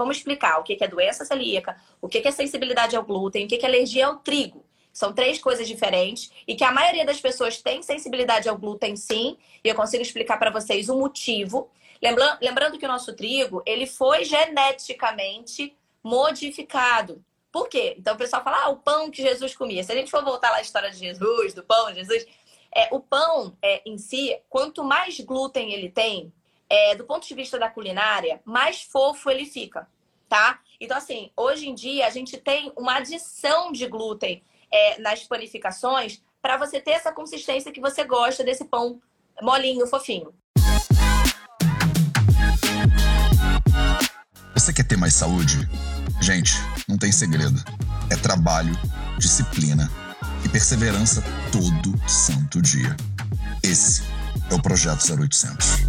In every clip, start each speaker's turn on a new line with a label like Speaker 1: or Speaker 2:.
Speaker 1: vamos explicar o que é doença celíaca, o que é sensibilidade ao glúten, o que é alergia ao trigo. São três coisas diferentes e que a maioria das pessoas tem sensibilidade ao glúten, sim. E eu consigo explicar para vocês o motivo. Lembrando, que o nosso trigo ele foi geneticamente modificado. Por quê? Então o pessoal fala, ah, o pão que Jesus comia. Se a gente for voltar lá à história de Jesus, do pão de Jesus, é, o pão é, em si, quanto mais glúten ele tem, é, do ponto de vista da culinária, mais fofo ele fica, tá? Então, assim, hoje em dia a gente tem uma adição de glúten é, nas panificações para você ter essa consistência que você gosta desse pão molinho, fofinho.
Speaker 2: Você quer ter mais saúde? Gente, não tem segredo. É trabalho, disciplina e perseverança todo santo dia. Esse é o Projeto 0800.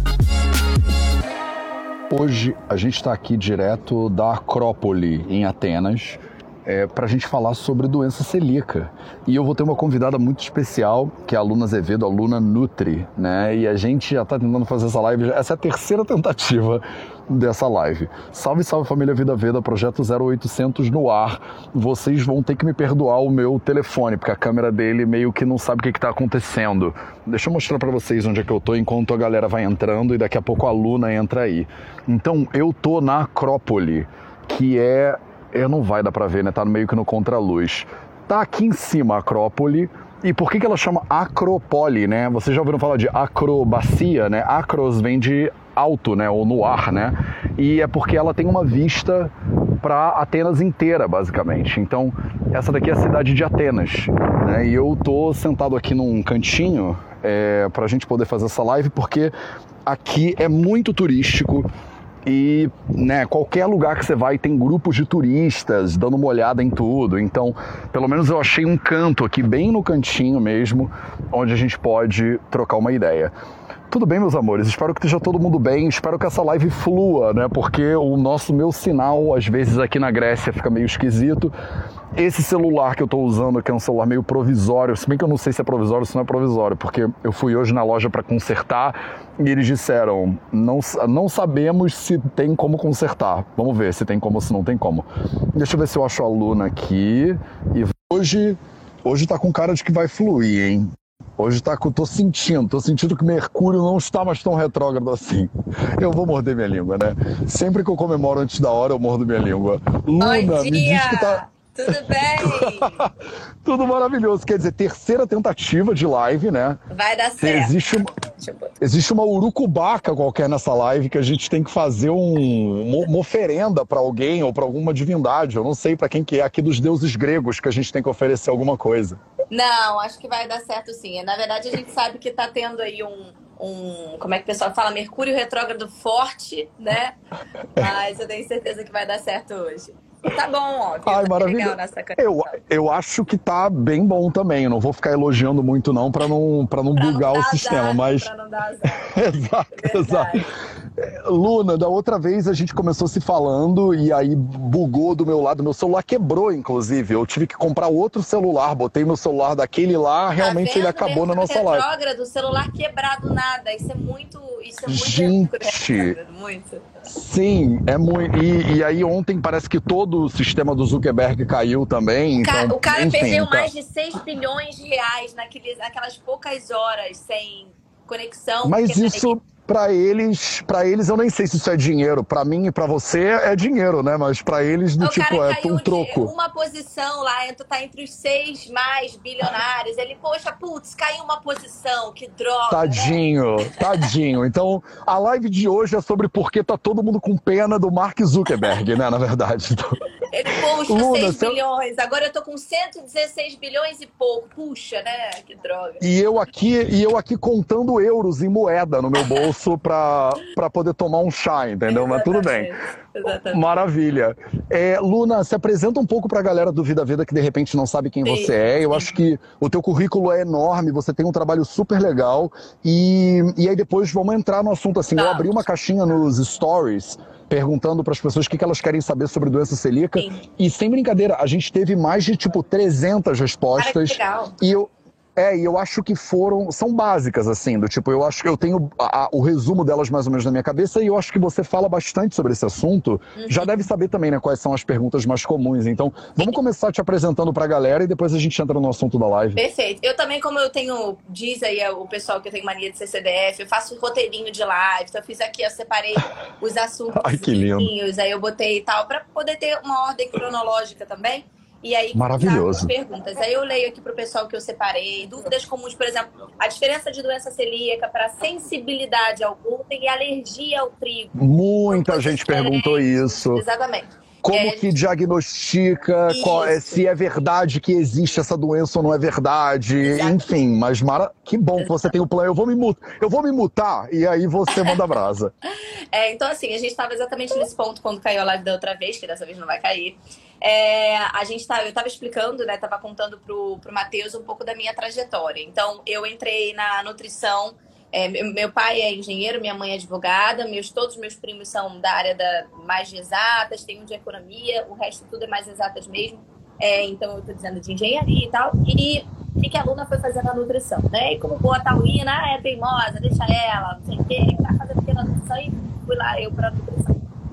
Speaker 2: Hoje a gente está aqui direto da Acrópole, em Atenas, é, para a gente falar sobre doença celíaca. E eu vou ter uma convidada muito especial, que é a Luna Azevedo, a Luna Nutri, né? E a gente já está tentando fazer essa live, essa é a terceira tentativa dessa live. Salve, salve família Vida Veda, projeto 0800 no ar. Vocês vão ter que me perdoar o meu telefone, porque a câmera dele meio que não sabe o que está acontecendo. Deixa eu mostrar para vocês onde é que eu tô enquanto a galera vai entrando e daqui a pouco a Luna entra aí. Então, eu tô na Acrópole, que é é, não vai dar para ver, né? Tá meio que no contraluz. Tá aqui em cima a Acrópole. E por que, que ela chama Acropole, né? Vocês já ouviram falar de acrobacia, né? Acros vem de alto, né? Ou no ar, né? E é porque ela tem uma vista para Atenas inteira, basicamente. Então, essa daqui é a cidade de Atenas, né? E eu tô sentado aqui num cantinho é, para a gente poder fazer essa live, porque aqui é muito turístico e né, qualquer lugar que você vai tem grupos de turistas dando uma olhada em tudo. Então, pelo menos eu achei um canto aqui, bem no cantinho mesmo, onde a gente pode trocar uma ideia. Tudo bem, meus amores? Espero que esteja todo mundo bem. Espero que essa live flua, né? Porque o nosso meu sinal, às vezes aqui na Grécia, fica meio esquisito. Esse celular que eu estou usando, que é um celular meio provisório, se bem que eu não sei se é provisório ou se não é provisório, porque eu fui hoje na loja para consertar e eles disseram: não, não sabemos se tem como consertar. Vamos ver se tem como ou se não tem como. Deixa eu ver se eu acho a Luna aqui. E hoje, hoje tá com cara de que vai fluir, hein? Hoje tá, tô sentindo, tô sentindo que Mercúrio não está mais tão retrógrado assim. Eu vou morder minha língua, né? Sempre que eu comemoro antes da hora, eu mordo minha língua. Luna, me diz que tá.
Speaker 1: Tudo bem?
Speaker 2: Tudo maravilhoso. Quer dizer, terceira tentativa de live, né?
Speaker 1: Vai dar certo.
Speaker 2: Existe uma, existe uma urucubaca qualquer nessa live que a gente tem que fazer um, uma oferenda para alguém ou para alguma divindade. Eu não sei para quem que é aqui dos deuses gregos que a gente tem que oferecer alguma coisa.
Speaker 1: Não, acho que vai dar certo sim. Na verdade, a gente sabe que está tendo aí um, um, como é que o pessoal fala, Mercúrio retrógrado forte, né? Mas eu tenho certeza que vai dar certo hoje. Tá bom, ó. Viu?
Speaker 2: Ai, tá maravilha. Eu, eu acho que tá bem bom também. Eu não vou ficar elogiando muito, não, para não, pra não pra bugar não o sistema. Azar, mas.
Speaker 1: Pra não dar azar.
Speaker 2: exato, é exato. Luna, da outra vez a gente começou se falando e aí bugou do meu lado. Meu celular quebrou, inclusive. Eu tive que comprar outro celular. Botei meu celular daquele lá, tá realmente ele acabou na nossa live.
Speaker 1: do celular quebrado nada. Isso é muito. Isso é muito.
Speaker 2: Gente. Muito. Sim, é muito. E, e, aí ontem parece que todo o sistema do Zuckerberg caiu também. Então,
Speaker 1: o cara enfim, perdeu tá... mais de 6 bilhões de reais naqueles, naquelas poucas horas sem conexão.
Speaker 2: Mas isso para eles, para eles eu nem sei se isso é dinheiro. Para mim e para você é dinheiro, né? Mas para eles do tipo é um troco.
Speaker 1: Uma posição lá, tu tá entre os seis mais bilionários. Ele, poxa, putz, caiu uma posição, que droga.
Speaker 2: Tadinho, né? tadinho. Então, a live de hoje é sobre por que tá todo mundo com pena do Mark Zuckerberg, né, na verdade. Então...
Speaker 1: Ele puxa Luna, 6 bilhões, agora eu tô com 116 bilhões e pouco. Puxa, né? Que droga.
Speaker 2: E eu aqui, e eu aqui contando euros em moeda no meu bolso para poder tomar um chá, entendeu? Mas tudo bem. Exatamente. Maravilha. É, Luna, se apresenta um pouco para a galera do Vida Vida que de repente não sabe quem sim, você é. Eu acho que o teu currículo é enorme, você tem um trabalho super legal. E, e aí depois vamos entrar no assunto assim. Tá. Eu abri uma caixinha nos stories perguntando para as pessoas o que, que elas querem saber sobre doença celíaca. Sim. E sem brincadeira, a gente teve mais de tipo 300 respostas.
Speaker 1: Cara, que legal.
Speaker 2: E eu, É, e eu acho que foram. São básicas, assim, do tipo, eu acho que eu tenho a, a, o resumo delas mais ou menos na minha cabeça, e eu acho que você fala bastante sobre esse assunto. Uhum. Já deve saber também, né, quais são as perguntas mais comuns. Então, vamos começar te apresentando pra galera e depois a gente entra no assunto da live.
Speaker 1: Perfeito. Eu também, como eu tenho, diz aí o pessoal que eu tenho mania de ser CDF, eu faço roteirinho de live. Então, eu fiz aqui, eu separei os assuntos.
Speaker 2: Ai, que lindo.
Speaker 1: Aí eu botei e tal, pra poder ter uma ordem cronológica também. E aí,
Speaker 2: Maravilhoso.
Speaker 1: perguntas. Aí eu leio aqui para o pessoal que eu separei. Dúvidas comuns, por exemplo, a diferença de doença celíaca para sensibilidade ao glúten e alergia ao trigo.
Speaker 2: Muita gente perguntou isso.
Speaker 1: Exatamente.
Speaker 2: Como é, que diagnostica, qual, é, se é verdade que existe essa doença ou não é verdade, Exato. enfim, mas Mara, que bom Exato. que você tem o um plano. Eu vou me mutar, eu vou me mutar e aí você manda brasa.
Speaker 1: é, então assim, a gente estava exatamente nesse ponto quando caiu a live da outra vez, que dessa vez não vai cair. É, a gente tá, eu estava explicando, né? Tava contando pro, pro Matheus um pouco da minha trajetória. Então, eu entrei na nutrição. É, meu pai é engenheiro, minha mãe é advogada, meus, todos meus primos são da área da, mais de exatas, tem um de economia, o resto tudo é mais exatas mesmo. É, então, eu estou dizendo de engenharia e tal. E que a aluna foi fazer na nutrição, né? E como boa taurina, ah, é teimosa, deixa ela, não sei o quê, tá fazendo aqui na nutrição e fui lá eu para nutrição.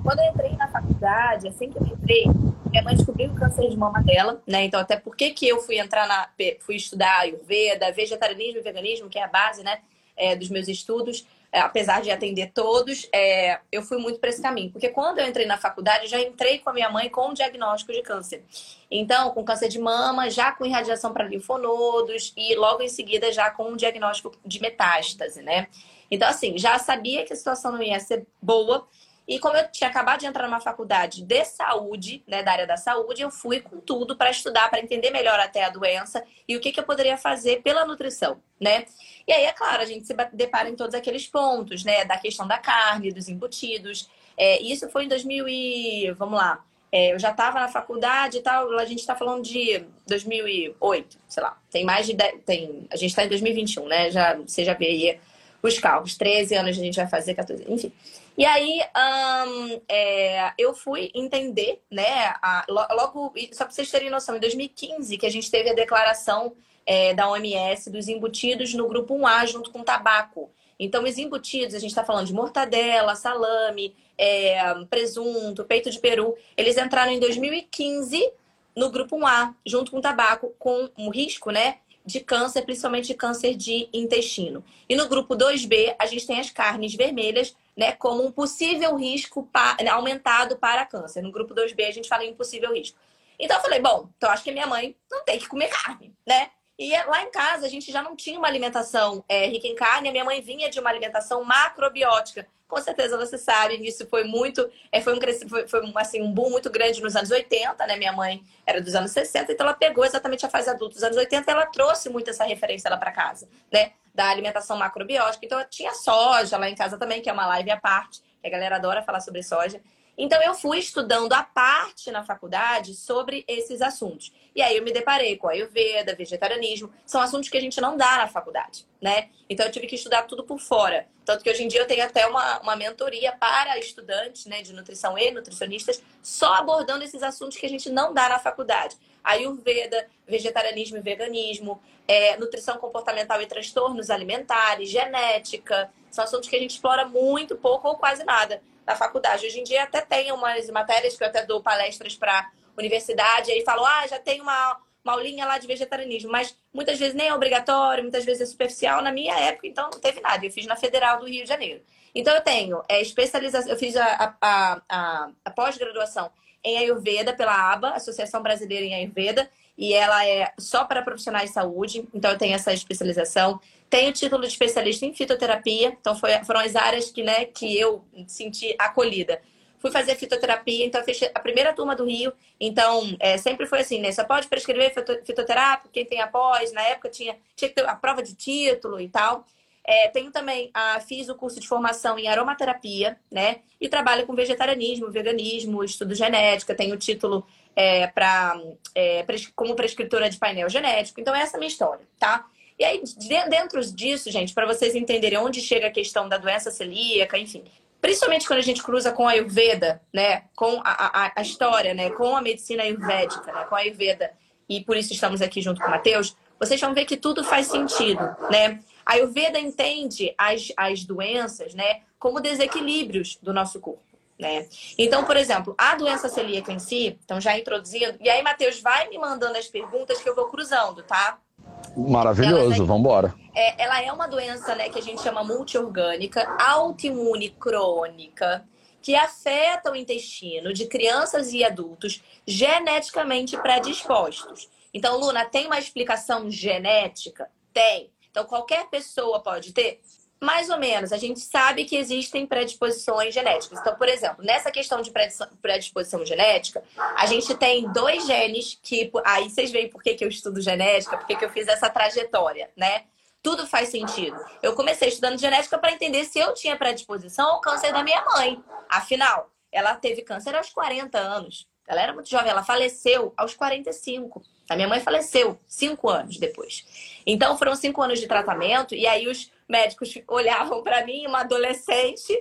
Speaker 1: Quando eu entrei na faculdade, assim que eu entrei, minha mãe descobriu o câncer de mama dela, né? Então, até por que eu fui entrar na. fui estudar Ayurveda, vegetarianismo e veganismo, que é a base, né? É, dos meus estudos, é, apesar de atender todos, é, eu fui muito para esse caminho. Porque quando eu entrei na faculdade, já entrei com a minha mãe com um diagnóstico de câncer. Então, com câncer de mama, já com irradiação para linfonodos e logo em seguida já com um diagnóstico de metástase, né? Então, assim, já sabia que a situação não ia ser boa. E como eu tinha acabado de entrar numa faculdade de saúde, né, da área da saúde, eu fui com tudo para estudar, para entender melhor até a doença e o que, que eu poderia fazer pela nutrição, né? E aí, é claro, a gente se depara em todos aqueles pontos, né, da questão da carne, dos embutidos. É, isso foi em 2000 e... vamos lá. É, eu já estava na faculdade e tal, a gente está falando de 2008, sei lá. Tem mais de... 10, tem, a gente está em 2021, né? Já, você já vê aí os cálculos. 13 anos a gente vai fazer, 14... Enfim... E aí, um, é, eu fui entender, né? A, logo, só para vocês terem noção, em 2015, que a gente teve a declaração é, da OMS dos embutidos no grupo 1A junto com tabaco. Então, os embutidos, a gente está falando de mortadela, salame, é, presunto, peito de peru, eles entraram em 2015 no grupo 1A, junto com tabaco, com um risco, né? de câncer, principalmente de câncer de intestino. E no grupo 2B, a gente tem as carnes vermelhas, né, como um possível risco pa aumentado para câncer. No grupo 2B, a gente fala em possível risco. Então eu falei, bom, então acho que minha mãe não tem que comer carne, né? E lá em casa a gente já não tinha uma alimentação é, rica em carne, a minha mãe vinha de uma alimentação macrobiótica com certeza você sabe, isso foi muito, é, foi um foi, foi assim, um boom muito grande nos anos 80, né? Minha mãe era dos anos 60, então ela pegou exatamente a fase adulta dos anos 80 e ela trouxe muito essa referência lá para casa, né? Da alimentação macrobiótica. Então tinha soja lá em casa também, que é uma live à parte, que a galera adora falar sobre soja. Então eu fui estudando a parte na faculdade sobre esses assuntos. E aí eu me deparei com Ayurveda, vegetarianismo, são assuntos que a gente não dá na faculdade, né? Então eu tive que estudar tudo por fora. Tanto que hoje em dia eu tenho até uma, uma mentoria para estudantes né, de nutrição e nutricionistas, só abordando esses assuntos que a gente não dá na faculdade. Ayurveda, vegetarianismo e veganismo, é, nutrição comportamental e transtornos alimentares, genética, são assuntos que a gente explora muito pouco ou quase nada na faculdade. Hoje em dia até tem umas matérias que eu até dou palestras para universidade, aí falo, ah, já tem uma, uma aulinha lá de vegetarianismo, mas muitas vezes nem é obrigatório, muitas vezes é superficial. Na minha época, então, não teve nada. Eu fiz na Federal do Rio de Janeiro. Então, eu tenho é, especialização, eu fiz a, a, a, a pós-graduação em Ayurveda pela ABA, Associação Brasileira em Ayurveda, e ela é só para profissionais de saúde, então eu tenho essa especialização. Tenho título de especialista em fitoterapia, então foi, foram as áreas que, né, que eu senti acolhida. Fui fazer fitoterapia, então eu fiz a primeira turma do Rio. Então, é, sempre foi assim, né? Você pode prescrever fitoterapia, quem tem após. Na época tinha, tinha que ter a prova de título e tal. É, tenho também, a, fiz o curso de formação em aromaterapia, né? E trabalho com vegetarianismo, veganismo, estudo genética. Tenho título é, pra, é, como prescritora de painel genético. Então, essa é a minha história, tá? E aí, dentro disso, gente, para vocês entenderem onde chega a questão da doença celíaca, enfim, principalmente quando a gente cruza com a Ayurveda, né, com a, a, a história, né, com a medicina ayurvédica, né, com a Ayurveda, e por isso estamos aqui junto com o Matheus, vocês vão ver que tudo faz sentido, né? A Ayurveda entende as, as doenças, né, como desequilíbrios do nosso corpo. Né? Então, por exemplo, a doença celíaca em si, então já introduzindo, e aí, Matheus, vai me mandando as perguntas que eu vou cruzando, tá?
Speaker 2: Maravilhoso, vamos embora.
Speaker 1: É, ela é uma doença né, que a gente chama multiorgânica, autoimune crônica, que afeta o intestino de crianças e adultos geneticamente predispostos. Então, Luna, tem uma explicação genética? Tem. Então, qualquer pessoa pode ter? Mais ou menos, a gente sabe que existem predisposições genéticas. Então, por exemplo, nessa questão de predisposição genética, a gente tem dois genes que. Aí vocês veem por que, que eu estudo genética, por que, que eu fiz essa trajetória, né? Tudo faz sentido. Eu comecei estudando genética para entender se eu tinha predisposição ao câncer da minha mãe. Afinal, ela teve câncer aos 40 anos. Ela era muito jovem, ela faleceu aos 45. A minha mãe faleceu cinco anos depois. Então foram cinco anos de tratamento, e aí os médicos olhavam para mim, uma adolescente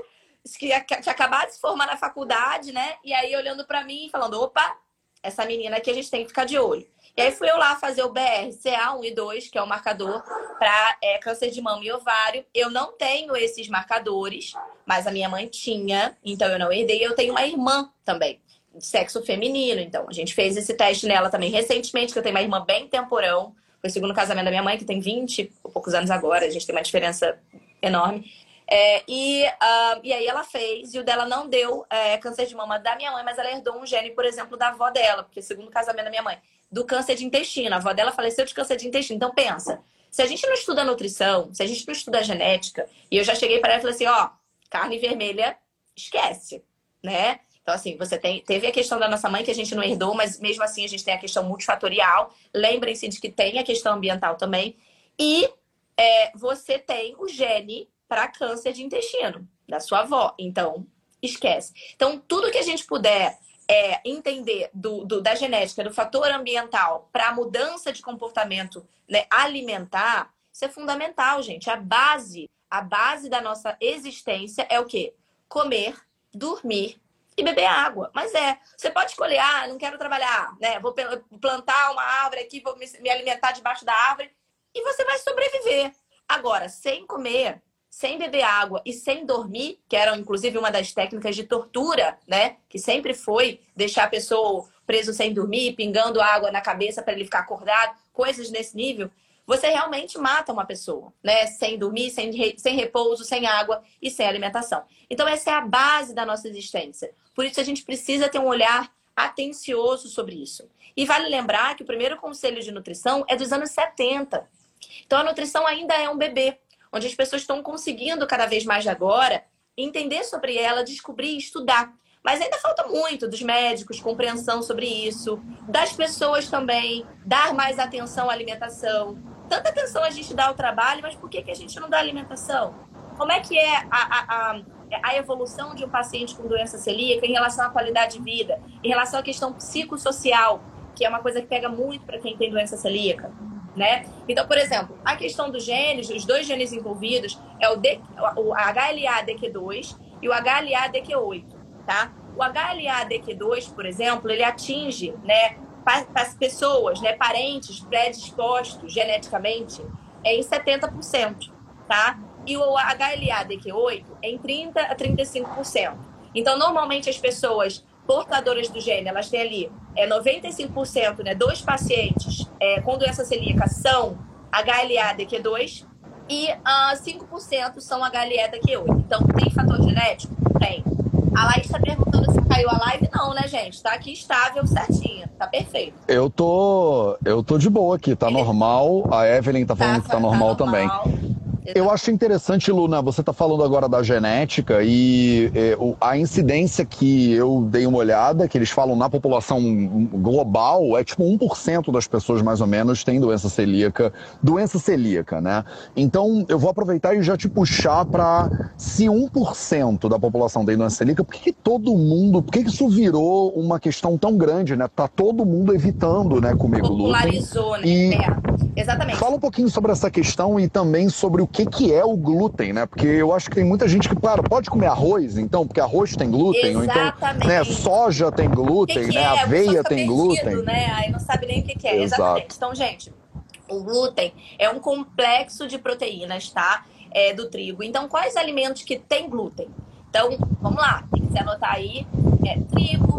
Speaker 1: que tinha acabado de se formar na faculdade, né? E aí olhando para mim e falando: opa, essa menina aqui a gente tem que ficar de olho. E aí fui eu lá fazer o BRCA1 e 2, que é o marcador para é, câncer de mama e ovário. Eu não tenho esses marcadores, mas a minha mãe tinha, então eu não herdei. Eu tenho uma irmã também, sexo feminino. Então a gente fez esse teste nela também recentemente, que eu tenho uma irmã bem temporão. Foi o segundo casamento da minha mãe, que tem 20 poucos anos agora. A gente tem uma diferença enorme. É, e, uh, e aí ela fez, e o dela não deu é, câncer de mama da minha mãe, mas ela herdou um gene, por exemplo, da avó dela, porque segundo casamento da minha mãe, do câncer de intestino. A avó dela faleceu de câncer de intestino. Então pensa, se a gente não estuda nutrição, se a gente não estuda genética, e eu já cheguei para ela e falei assim, ó, carne vermelha, esquece, né? Então, assim, você tem, teve a questão da nossa mãe que a gente não herdou, mas mesmo assim a gente tem a questão multifatorial. Lembrem-se de que tem a questão ambiental também. E é, você tem o gene para câncer de intestino da sua avó. Então, esquece. Então, tudo que a gente puder é, entender do, do, da genética, do fator ambiental para a mudança de comportamento né, alimentar, isso é fundamental, gente. A base, a base da nossa existência é o quê? Comer, dormir e beber água. Mas é, você pode escolher, ah, não quero trabalhar, né? Vou plantar uma árvore aqui, vou me alimentar debaixo da árvore e você vai sobreviver. Agora, sem comer, sem beber água e sem dormir, que era inclusive uma das técnicas de tortura, né? Que sempre foi deixar a pessoa preso sem dormir, pingando água na cabeça para ele ficar acordado, coisas nesse nível você realmente mata uma pessoa, né? Sem dormir, sem, sem repouso, sem água e sem alimentação. Então, essa é a base da nossa existência. Por isso, a gente precisa ter um olhar atencioso sobre isso. E vale lembrar que o primeiro conselho de nutrição é dos anos 70. Então, a nutrição ainda é um bebê, onde as pessoas estão conseguindo cada vez mais agora entender sobre ela, descobrir e estudar. Mas ainda falta muito dos médicos, compreensão sobre isso, das pessoas também, dar mais atenção à alimentação, tanta atenção a gente dá ao trabalho, mas por que, que a gente não dá alimentação? Como é que é a, a, a, a evolução de um paciente com doença celíaca em relação à qualidade de vida, em relação à questão psicossocial, que é uma coisa que pega muito para quem tem doença celíaca? Né? Então, por exemplo, a questão dos genes, os dois genes envolvidos é o, D, o HLA-DQ2 e o HLA-DQ8, tá? O HLA-DQ2, por exemplo, ele atinge, né, pessoas, né, parentes predispostos geneticamente, é em 70%, tá? E o HLA-DQ8 é em 30 a 35%. Então, normalmente as pessoas portadoras do gene, elas têm ali é 95%, né, dos pacientes é, com doença celíaca são HLA-DQ2 e ah, 5% são HLA-DQ8. Então, tem fator genético? Tem. A Laís está perguntando se caiu a live. Não, né, gente? Tá aqui estável, certinho. Tá perfeito.
Speaker 2: Eu tô, eu tô de boa aqui, tá normal. A Evelyn tá falando tá, que tá, tá normal, tá normal também. Eu acho interessante, Luna, você está falando agora da genética e é, a incidência que eu dei uma olhada, que eles falam na população global, é tipo 1% das pessoas mais ou menos tem doença celíaca, doença celíaca, né? Então eu vou aproveitar e já te puxar para se 1% da população tem doença celíaca, por que, que todo mundo, por que, que isso virou uma questão tão grande, né? Tá todo mundo evitando, né, comer glúten.
Speaker 1: Popularizou, né? E... É. Exatamente.
Speaker 2: Fala um pouquinho sobre essa questão e também sobre o que, que é o glúten, né? Porque eu acho que tem muita gente que, claro, pode comer arroz, então, porque arroz tem glúten,
Speaker 1: Exatamente.
Speaker 2: ou então, né, soja tem glúten,
Speaker 1: que que
Speaker 2: né?
Speaker 1: É?
Speaker 2: Aveia tem
Speaker 1: perdido,
Speaker 2: glúten.
Speaker 1: Né? Aí não sabe nem o que, que é. Exato. Exatamente. Então, gente, O glúten é um complexo de proteínas, tá? É, do trigo. Então, quais alimentos que tem glúten? Então, vamos lá, tem que se anotar aí. É, trigo,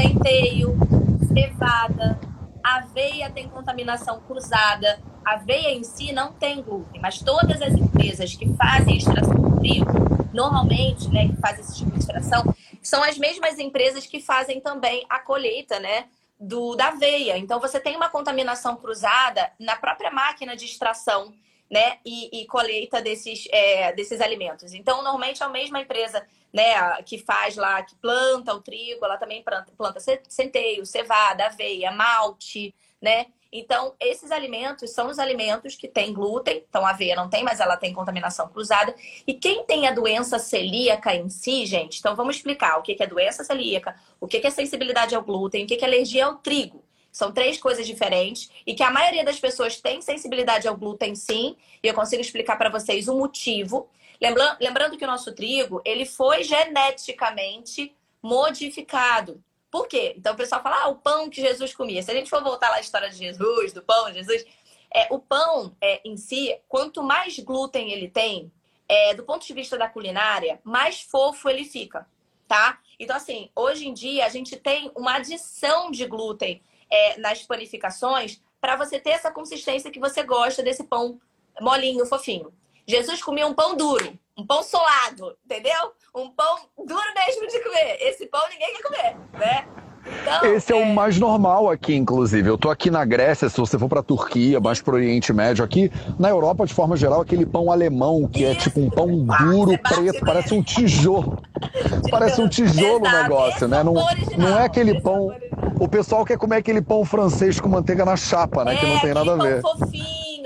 Speaker 1: centeio, cevada, aveia tem contaminação cruzada. A aveia em si não tem glúten, mas todas as empresas que fazem extração de trigo, normalmente, né, que fazem esse tipo de extração, são as mesmas empresas que fazem também a colheita, né, do, da aveia. Então, você tem uma contaminação cruzada na própria máquina de extração né, e, e colheita desses, é, desses alimentos. Então, normalmente é a mesma empresa né, que faz lá, que planta o trigo, ela também planta, planta centeio, cevada, aveia, malte, né? Então, esses alimentos são os alimentos que têm glúten. Então, a aveia não tem, mas ela tem contaminação cruzada. E quem tem a doença celíaca em si, gente, então vamos explicar o que é doença celíaca, o que é sensibilidade ao glúten, o que é alergia ao trigo. São três coisas diferentes e que a maioria das pessoas tem sensibilidade ao glúten, sim. E eu consigo explicar para vocês o motivo. Lembrando, que o nosso trigo, ele foi geneticamente modificado. Por quê? Então o pessoal fala, ah, o pão que Jesus comia. Se a gente for voltar lá à história de Jesus, do pão de Jesus, é, o pão é, em si, quanto mais glúten ele tem, é, do ponto de vista da culinária, mais fofo ele fica, tá? Então, assim, hoje em dia a gente tem uma adição de glúten é, nas panificações para você ter essa consistência que você gosta desse pão molinho, fofinho. Jesus comia um pão duro, um pão solado, entendeu? Um pão duro mesmo de comer. Esse pão ninguém quer comer, né?
Speaker 2: Então, Esse é, é, o mais normal aqui, inclusive. Eu tô aqui na Grécia, se você for pra Turquia, mais pro Oriente Médio, aqui na Europa, de forma geral, aquele pão alemão, que é Isso. é tipo um pão duro, preto, parece um tijolo. parece um tijolo o negócio, né? Não, não é aquele pão. O pessoal quer comer aquele pão francês com manteiga na chapa, né? É, que não tem nada a ver.
Speaker 1: Pão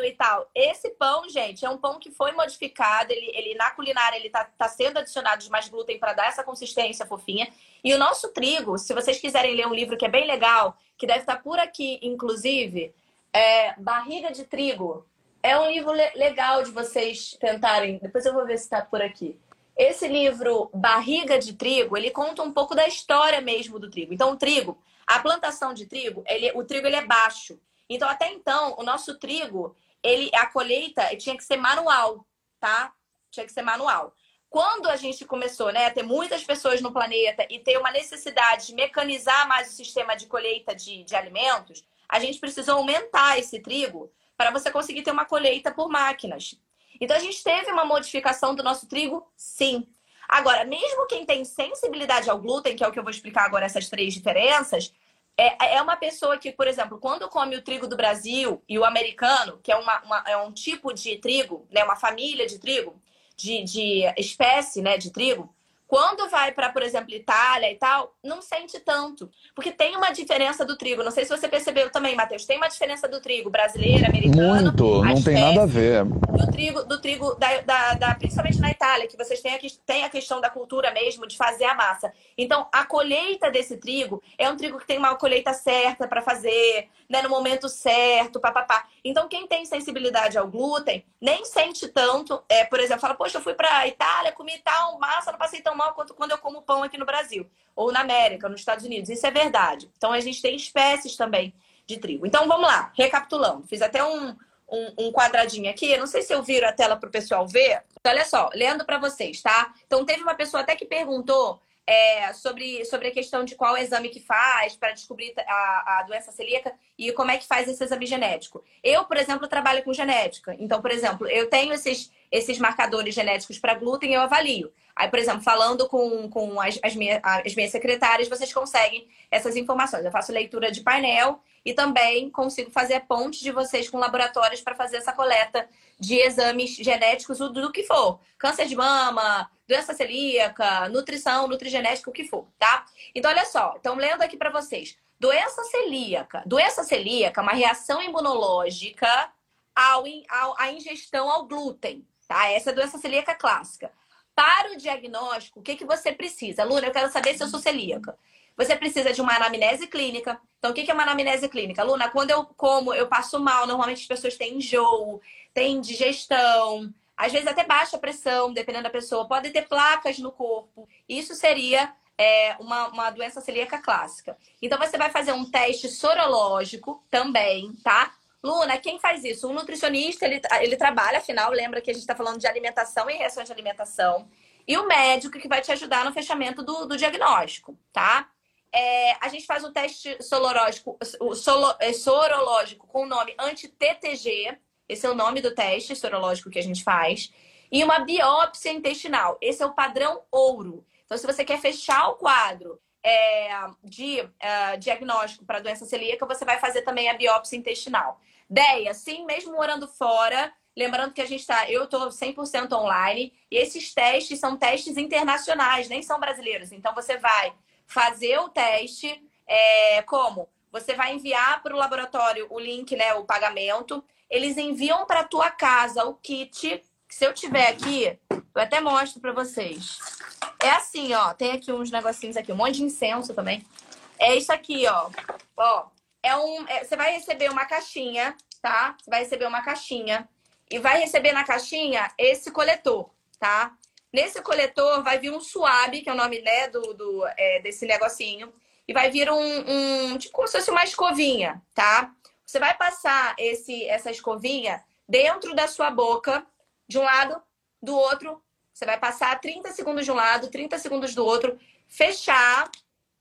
Speaker 1: fofinho e tal. Esse pão, gente, é um pão que foi modificado. Ele, ele na culinária, ele tá, tá sendo adicionado de mais glúten para dar essa consistência fofinha. E o nosso trigo, se vocês quiserem ler um livro que é bem legal, que deve estar por aqui, inclusive, é Barriga de Trigo. É um livro le legal de vocês tentarem. Depois eu vou ver se está por aqui. Esse livro, Barriga de Trigo, ele conta um pouco da história mesmo do trigo. Então, o trigo, a plantação de trigo, ele, o trigo ele é baixo. Então, até então, o nosso trigo, ele, a colheita tinha que ser manual, tá? Tinha que ser manual. Quando a gente começou né, a ter muitas pessoas no planeta e ter uma necessidade de mecanizar mais o sistema de colheita de, de alimentos, a gente precisou aumentar esse trigo para você conseguir ter uma colheita por máquinas. Então a gente teve uma modificação do nosso trigo, sim. Agora, mesmo quem tem sensibilidade ao glúten, que é o que eu vou explicar agora, essas três diferenças, é, é uma pessoa que, por exemplo, quando come o trigo do Brasil e o americano, que é, uma, uma é um tipo de trigo, né, uma família de trigo, de, de espécie né, de trigo, quando vai para, por exemplo, Itália e tal, não sente tanto. Porque tem uma diferença do trigo. Não sei se você percebeu também, Matheus. Tem uma diferença do trigo brasileiro, americano.
Speaker 2: Muito, não tem nada a ver.
Speaker 1: Do trigo, do trigo da, da, da, principalmente na Itália, que vocês têm a, têm a questão da cultura mesmo de fazer a massa. Então, a colheita desse trigo é um trigo que tem uma colheita certa para fazer, né, no momento certo, papapá. Então, quem tem sensibilidade ao glúten nem sente tanto. É, por exemplo, fala, poxa, eu fui para Itália, comi tal massa, não passei tão quanto quando eu como pão aqui no Brasil. Ou na América, nos Estados Unidos. Isso é verdade. Então, a gente tem espécies também de trigo. Então, vamos lá, recapitulando. Fiz até um, um, um quadradinho aqui. Não sei se eu viro a tela para o pessoal ver. Então, olha só, lendo para vocês, tá? Então, teve uma pessoa até que perguntou é, sobre, sobre a questão de qual exame que faz para descobrir a, a doença celíaca e como é que faz esse exame genético. Eu, por exemplo, trabalho com genética. Então, por exemplo, eu tenho esses, esses marcadores genéticos para glúten, eu avalio. Aí, por exemplo, falando com, com as, as, minhas, as minhas secretárias, vocês conseguem essas informações. Eu faço leitura de painel e também consigo fazer a ponte de vocês com laboratórios para fazer essa coleta de exames genéticos do, do que for. Câncer de mama, doença celíaca, nutrição, nutrigenética, o que for, tá? Então, olha só, então lendo aqui para vocês. Doença celíaca. Doença celíaca é uma reação imunológica ao, ao, à ingestão ao glúten, tá? Essa é a doença celíaca clássica. Para o diagnóstico, o que, que você precisa? Luna, eu quero saber se eu sou celíaca. Você precisa de uma anamnese clínica. Então, o que é uma anamnese clínica? Luna, quando eu como, eu passo mal. Normalmente as pessoas têm enjoo, têm digestão, às vezes até baixa pressão, dependendo da pessoa. Pode ter placas no corpo. Isso seria é, uma, uma doença celíaca clássica. Então, você vai fazer um teste sorológico também, tá? Luna, quem faz isso? Um nutricionista, ele, ele trabalha, afinal, lembra que a gente está falando de alimentação e reações de alimentação. E o médico que vai te ajudar no fechamento do, do diagnóstico, tá? É, a gente faz o teste sorológico, o solo, é, sorológico com o nome anti-TTG. Esse é o nome do teste sorológico que a gente faz. E uma biópsia intestinal. Esse é o padrão ouro. Então, se você quer fechar o quadro é, de uh, diagnóstico para doença celíaca, você vai fazer também a biópsia intestinal. Deia, sim, mesmo morando fora, lembrando que a gente está, eu estou 100% online, e esses testes são testes internacionais, nem são brasileiros. Então, você vai fazer o teste, é, como? Você vai enviar para o laboratório o link, né, o pagamento. Eles enviam para tua casa o kit. Se eu tiver aqui, eu até mostro para vocês. É assim, ó. Tem aqui uns negocinhos aqui, um monte de incenso também. É isso aqui, ó. Ó, é um. É, você vai receber uma caixinha, tá? Você vai receber uma caixinha e vai receber na caixinha esse coletor, tá? Nesse coletor vai vir um suave, que é o nome né, do, do é, desse negocinho, e vai vir um, um, tipo como se fosse uma escovinha, tá? Você vai passar esse, essa escovinha dentro da sua boca, de um lado, do outro. Você vai passar 30 segundos de um lado, 30 segundos do outro, fechar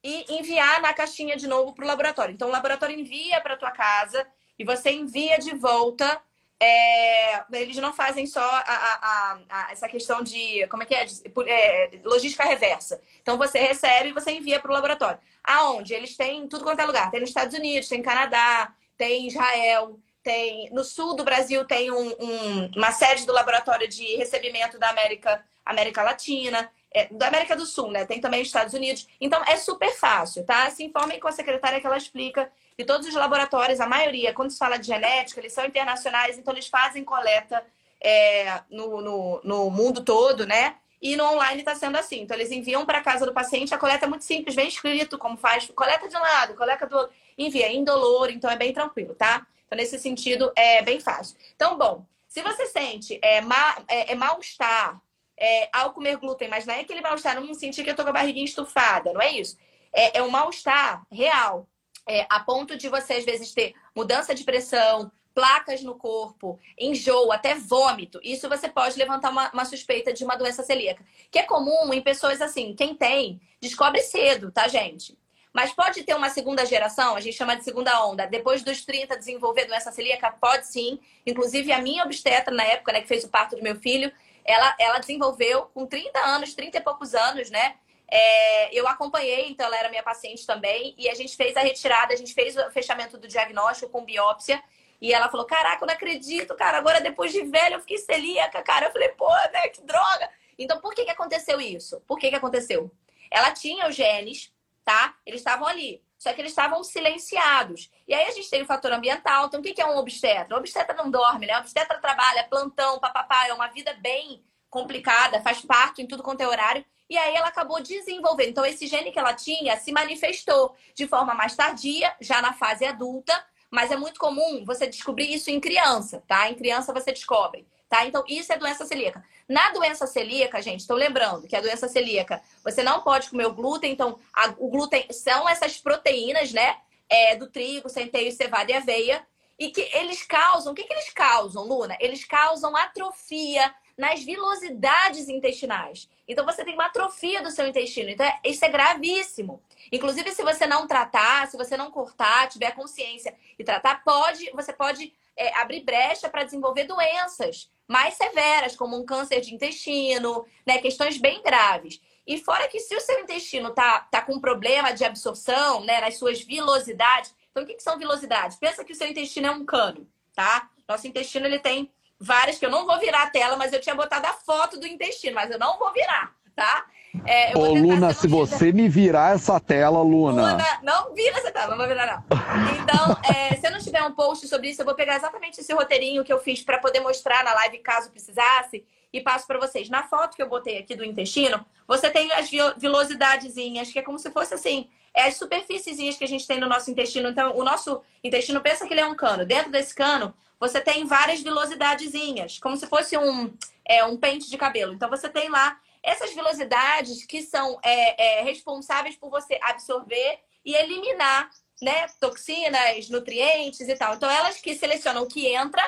Speaker 1: e enviar na caixinha de novo para o laboratório. Então, o laboratório envia para tua casa e você envia de volta é, eles não fazem só a, a, a, essa questão de como é que é? É, logística reversa. Então você recebe e você envia para o laboratório. Aonde? Eles têm tudo quanto é lugar. Tem nos Estados Unidos, tem Canadá, tem Israel, tem no sul do Brasil tem um, um, uma sede do laboratório de recebimento da América, América Latina. É, da América do Sul, né? Tem também Estados Unidos. Então é super fácil, tá? Se informem com a secretária que ela explica e todos os laboratórios, a maioria, quando se fala de genética, eles são internacionais, então eles fazem coleta é, no, no, no, mundo todo, né? E no online está sendo assim. Então, eles enviam para casa do paciente, a coleta é muito simples, bem escrito, como faz, coleta de um lado, coleta do outro, envia é indolor, então é bem tranquilo, tá? Então, nesse sentido, é bem fácil. Então, bom, se você sente é, ma, é, é mal-estar é, ao comer glúten, mas não é aquele mal-estar, não sentir que eu tô com a barriguinha estufada, não é isso. É, é um mal-estar real é, a ponto de você, às vezes, ter mudança de pressão, placas no corpo, enjoo, até vômito. Isso você pode levantar uma, uma, suspeita de uma doença celíaca. Que é comum em pessoas assim, quem tem, descobre cedo, tá, gente? Mas pode ter uma segunda geração, a gente chama de segunda onda. Depois dos 30, desenvolver doença celíaca? Pode sim. Inclusive, a minha obstetra, na época, né, que fez o parto do meu filho, ela, ela desenvolveu com 30 anos, 30 e poucos anos, né? É, eu acompanhei, então ela era minha paciente também, e a gente fez a retirada, a gente fez o fechamento do diagnóstico com biópsia. E ela falou: Caraca, eu não acredito, cara. Agora, depois de velho, eu fiquei celíaca, cara. Eu falei: Pô, né? Que droga. Então, por que, que aconteceu isso? Por que, que aconteceu? Ela tinha os genes, tá? Eles estavam ali. Só que eles estavam silenciados. E aí a gente tem o fator ambiental. Então, o que, é um obstetra? O obstetra não dorme, né? O obstetra trabalha, plantão, papapá. É uma vida bem complicada, faz parte em tudo quanto é horário. E aí ela acabou desenvolvendo. Então, esse gene que ela tinha se manifestou de forma mais tardia, já na fase adulta, mas é muito comum você descobrir isso em criança, tá? Em criança você descobre, tá? Então, isso é doença celíaca. Na doença celíaca, gente, estou lembrando que a doença celíaca, você não pode comer o glúten, então, a, o glúten são essas proteínas, né? É, do trigo, centeio, cevada e aveia, e que eles causam, o que, que eles causam, Luna? Eles causam atrofia nas vilosidades intestinais. Então você tem uma atrofia do seu intestino. Então é, isso é gravíssimo. Inclusive, se você não tratar, se você não cortar, tiver consciência e tratar, pode, você pode é, abrir brecha para desenvolver doenças mais severas, como um câncer de intestino, né? Questões bem graves. E fora que se o seu intestino tá, tá com problema de absorção, né, nas suas vilosidades, então o que, que são vilosidades? Pensa que o seu intestino é um cano, tá? Nosso intestino ele tem várias que eu não vou virar a tela, mas eu tinha botado a foto do intestino, mas eu não vou virar, tá?
Speaker 2: É, Ô, Luna, se você me virar essa tela, Luna. Luna,
Speaker 1: não vira essa tela, não vou virar, não. Então, é, se eu não tiver um post sobre isso, eu vou pegar exatamente esse roteirinho que eu fiz para poder mostrar na live caso precisasse e passo para vocês. Na foto que eu botei aqui do intestino, você tem as vilosidadezinhas, que é como se fosse assim, é as superfíciezinhas que a gente tem no nosso intestino. Então, o nosso intestino pensa que ele é um cano. Dentro desse cano, você tem várias vilosidadezinhas, como se fosse um, é, um pente de cabelo. Então, você tem lá essas vilosidades que são é, é, responsáveis por você absorver e eliminar né, toxinas, nutrientes e tal. Então, elas que selecionam o que entra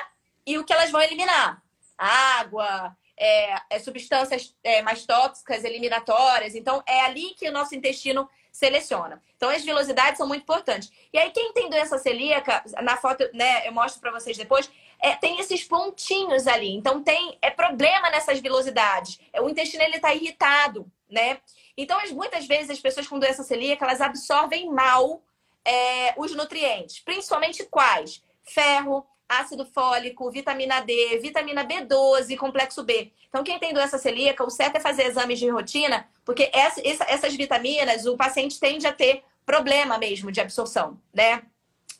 Speaker 1: e o que elas vão eliminar. Água, é, é, substâncias é, mais tóxicas, eliminatórias. Então, é ali que o nosso intestino seleciona. Então, as vilosidades são muito importantes. E aí, quem tem doença celíaca, na foto, né, eu mostro para vocês depois, é, tem esses pontinhos ali. Então, tem é problema nessas vilosidades. É, o intestino ele está irritado, né? Então, muitas vezes as pessoas com doença celíaca elas absorvem mal é, os nutrientes, principalmente quais? Ferro, ácido fólico, vitamina D, vitamina B12, complexo B. Então, quem tem doença celíaca, o certo é fazer exames de rotina, porque essa, essa, essas vitaminas o paciente tende a ter problema mesmo de absorção, né?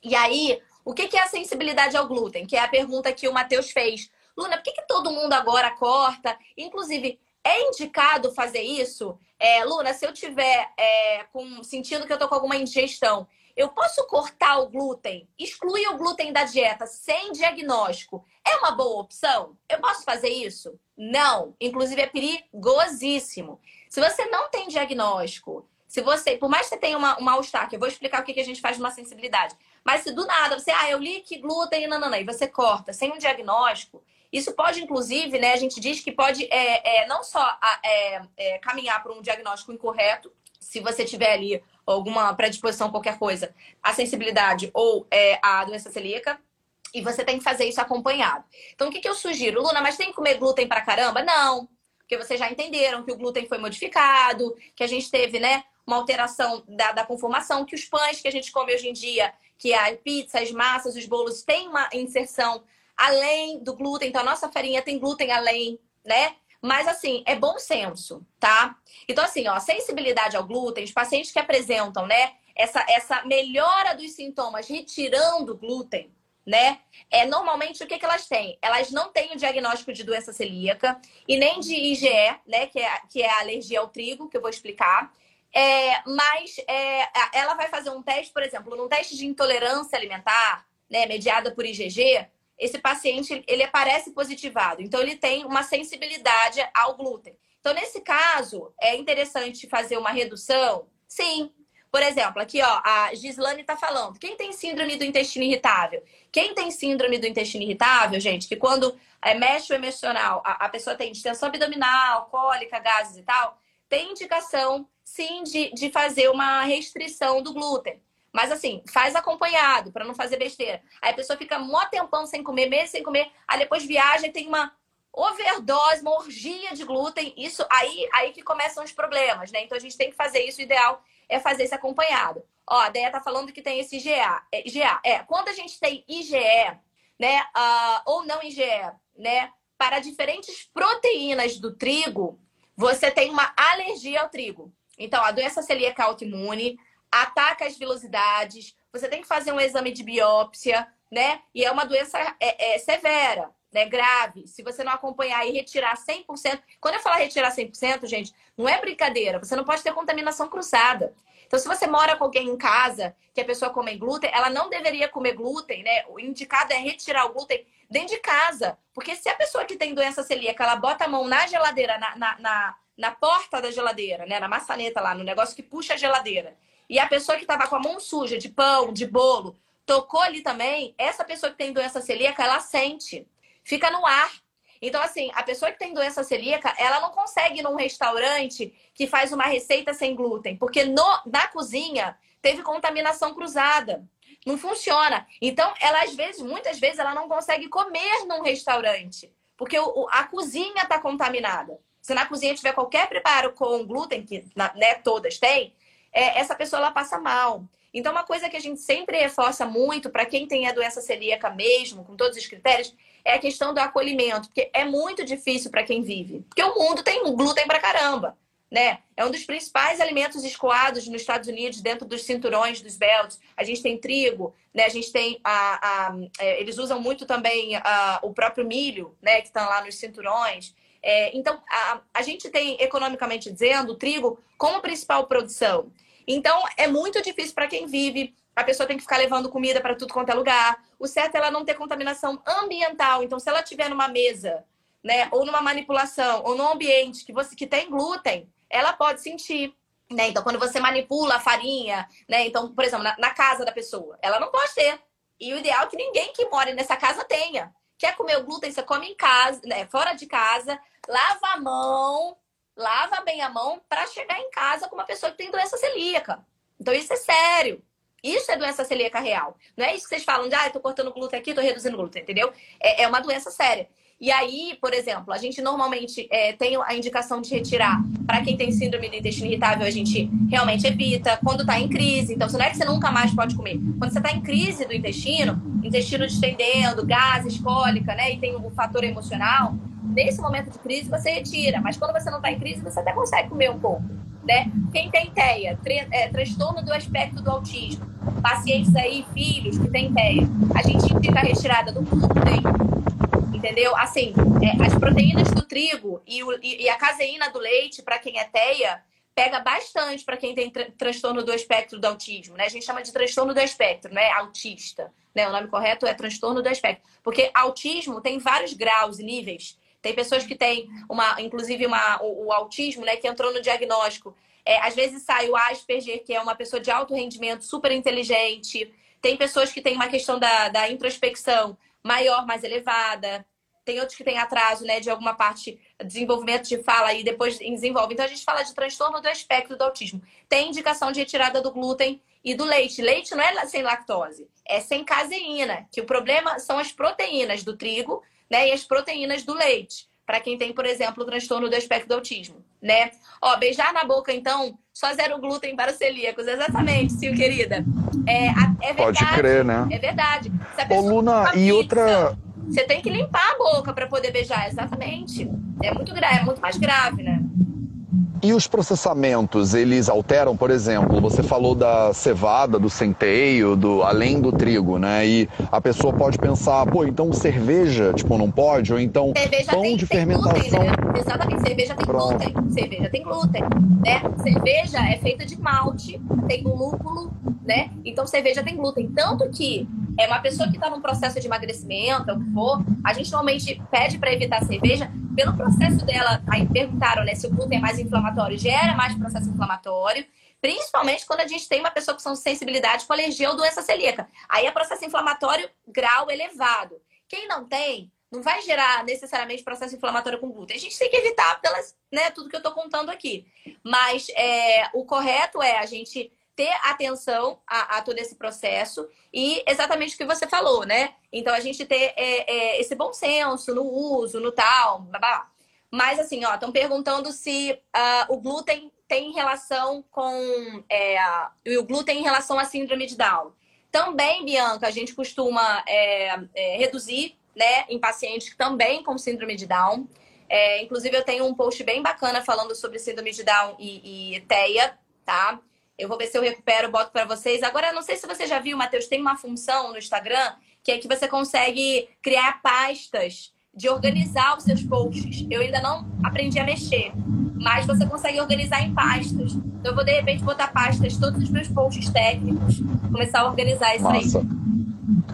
Speaker 1: E aí, o que, é a sensibilidade ao glúten? Que é a pergunta que o Matheus fez. Luna, por que, que todo mundo agora corta? Inclusive, é indicado fazer isso? É, Luna, se eu tiver é, com, sentindo que eu tô com alguma indigestão, eu posso cortar o glúten, excluir o glúten da dieta sem diagnóstico. É uma boa opção? Eu posso fazer isso? Não. Inclusive é perigosíssimo. Se você não tem diagnóstico, se você, por mais que você tenha uma, um mal-estar, que eu vou explicar o que, que a gente faz numa sensibilidade, mas se do nada você, ah, eu li que glúten e nananã, e você corta sem um diagnóstico, isso pode, inclusive, né, a gente diz que pode é, é não só é, é, caminhar para um diagnóstico incorreto, se você tiver ali alguma predisposição, qualquer coisa, a sensibilidade ou é, a doença celíaca. E você tem que fazer isso acompanhado. Então, o que, que eu sugiro? Luna, mas tem que comer glúten pra caramba? Não. Porque vocês já entenderam que o glúten foi modificado, que a gente teve, né, uma alteração da, da conformação, que os pães que a gente come hoje em dia, que a pizza, as massas, os bolos, tem uma inserção além do glúten. Então, a nossa farinha tem glúten além, né? Mas, assim, é bom senso, tá? Então, assim, ó, sensibilidade ao glúten, os pacientes que apresentam, né, essa, essa melhora dos sintomas retirando glúten, né? É, normalmente, o que, que elas têm? Elas não têm o diagnóstico de doença celíaca e nem de IgE, né? Que é, que é a alergia ao trigo, que eu vou explicar. É, mas é, ela vai fazer um teste, por exemplo, num teste de intolerância alimentar, né, mediada por IgG, esse paciente ele aparece positivado. Então, ele tem uma sensibilidade ao glúten. Então, nesse caso, é interessante fazer uma redução? Sim. Por exemplo, aqui, ó, a Gislane está falando. Quem tem síndrome do intestino irritável? Quem tem síndrome do intestino irritável, gente, que quando é, mexe o emocional, a, a pessoa tem distensão abdominal, cólica, gases e tal, tem indicação, sim, de, de fazer uma restrição do glúten. Mas assim, faz acompanhado para não fazer besteira. Aí a pessoa fica mó tempão sem comer, meses sem comer, aí depois viaja e tem uma overdose, uma orgia de glúten. Isso aí, aí que começam os problemas, né? Então a gente tem que fazer isso. O ideal é fazer esse acompanhado. Ó, a Deia tá falando que tem esse IgA. É, IgA. É, quando a gente tem IgE, né, uh, ou não IgE, né, para diferentes proteínas do trigo, você tem uma alergia ao trigo. Então, a doença celíaca autoimune, ataca as velocidades, você tem que fazer um exame de biópsia, né? E é uma doença é, é, severa, né? Grave. Se você não acompanhar e retirar 100%. Quando eu falar retirar 100%, gente, não é brincadeira. Você não pode ter contaminação cruzada. Então, se você mora com alguém em casa que a pessoa come glúten, ela não deveria comer glúten, né? O indicado é retirar o glúten dentro de casa. Porque se a pessoa que tem doença celíaca, ela bota a mão na geladeira, na, na, na, na porta da geladeira, né? Na maçaneta lá, no negócio que puxa a geladeira e a pessoa que estava com a mão suja de pão, de bolo, tocou ali também, essa pessoa que tem doença celíaca, ela sente. Fica no ar. Então, assim, a pessoa que tem doença celíaca, ela não consegue ir num restaurante que faz uma receita sem glúten, porque no, na cozinha teve contaminação cruzada. Não funciona. Então, ela às vezes, muitas vezes, ela não consegue comer num restaurante, porque o, a cozinha está contaminada. Se na cozinha tiver qualquer preparo com glúten, que né, todas têm, é, essa pessoa ela passa mal. Então, uma coisa que a gente sempre reforça muito para quem tem a doença celíaca mesmo, com todos os critérios, é a questão do acolhimento, porque é muito difícil para quem vive. Porque o mundo tem glúten para caramba, né? É um dos principais alimentos escoados nos Estados Unidos, dentro dos cinturões, dos belts. A gente tem trigo, né? A gente tem a, a é, eles usam muito também a, o próprio milho, né? Que estão lá nos cinturões. É, então, a, a gente tem, economicamente dizendo, o trigo como principal produção. Então, é muito difícil para quem vive. A pessoa tem que ficar levando comida para tudo quanto é lugar. O certo é ela não ter contaminação ambiental. Então, se ela estiver numa mesa, né, ou numa manipulação, ou num ambiente que você que tem glúten, ela pode sentir. Né? Então, quando você manipula a farinha, né? Então, por exemplo, na, na, casa da pessoa, ela não pode ter. E o ideal é que ninguém que mora nessa casa tenha. Quer comer o glúten, você come em casa, né? fora de casa, lava a mão, lava bem a mão para chegar em casa com uma pessoa que tem doença celíaca. Então, isso é sério. Isso é doença celíaca real. Não é isso que vocês falam de, ah, eu tô cortando glúten aqui, tô reduzindo glúten, entendeu? É, é uma doença séria. E aí, por exemplo, a gente normalmente é, tem a indicação de retirar para quem tem síndrome do intestino irritável, a gente realmente evita. Quando está em crise, então, não é que você nunca mais pode comer. Quando você está em crise do intestino, intestino distendendo, gases, cólica, né? E tem o fator emocional, nesse momento de crise você retira. Mas quando você não está em crise, você até consegue comer um pouco. Né? Quem tem TEA, é, transtorno do aspecto do autismo, pacientes aí, filhos que têm TEA, a gente indica a retirada do glúten, entendeu? Assim, é, as proteínas do trigo e, o, e, e a caseína do leite, para quem é TEA, pega bastante para quem tem tr transtorno do espectro do autismo, né? A gente chama de transtorno do espectro, né? Autista, né? O nome correto é transtorno do espectro, porque autismo tem vários graus e níveis. Tem pessoas que têm uma, inclusive uma, o, o autismo, né? Que entrou no diagnóstico. É, às vezes sai o Asperger, que é uma pessoa de alto rendimento, super inteligente. Tem pessoas que têm uma questão da, da introspecção maior, mais elevada tem outros que têm atraso, né, de alguma parte, desenvolvimento de fala e depois desenvolve. Então a gente fala de transtorno do espectro do autismo. Tem indicação de retirada do glúten e do leite. Leite não é sem lactose, é sem caseína, que o problema são as proteínas do trigo, né, e as proteínas do leite. Para quem tem, por exemplo, o transtorno do espectro do autismo, né? Ó, beijar na boca, então, só zero glúten para os celíacos. Exatamente, Sil, querida. É, é verdade.
Speaker 2: Pode crer, né?
Speaker 1: É verdade.
Speaker 2: Ô, Luna, e pizza, outra
Speaker 1: você tem que limpar a boca para poder beijar, exatamente. É muito grave, é muito mais grave, né?
Speaker 2: E os processamentos, eles alteram, por exemplo, você falou da cevada, do centeio, do além do trigo, né? E a pessoa pode pensar, pô, então cerveja, tipo, não pode? Ou então cerveja pão tem, de tem fermentação. Glúten,
Speaker 1: né? Exatamente, cerveja tem Pronto. glúten. Cerveja tem glúten, né? Cerveja é feita de malte, tem lúpulo, né? Então cerveja tem glúten. Tanto que é uma pessoa que está num processo de emagrecimento, ou o que for, a gente normalmente pede para evitar cerveja pelo processo dela. Aí perguntaram, né, se o glúten é mais inflamatório, gera mais processo inflamatório. Principalmente quando a gente tem uma pessoa com sensibilidade com alergia ou doença celíaca. Aí é processo inflamatório grau elevado. Quem não tem, não vai gerar necessariamente processo inflamatório com glúten. A gente tem que evitar pelas, né, tudo que eu estou contando aqui. Mas é, o correto é a gente ter atenção a, a, todo esse processo e exatamente o que você falou, né? Então a gente ter é, é, esse bom senso no uso, no tal, blá. Mas assim, ó, estão perguntando se uh, o glúten tem relação com é, o glúten em relação à síndrome de Down. Também, Bianca, a gente costuma é, é, reduzir, né, em pacientes também com síndrome de Down. É, inclusive, eu tenho um post bem bacana falando sobre síndrome de Down e, e TEA, tá? Eu vou ver se eu recupero, boto para vocês. Agora, não sei se você já viu, Matheus, tem uma função no Instagram que é que você consegue criar pastas de organizar os seus posts. Eu ainda não aprendi a mexer, mas você consegue organizar em pastas. Então, eu vou, de repente, botar pastas, todos os meus posts técnicos, começar a organizar isso Massa. aí.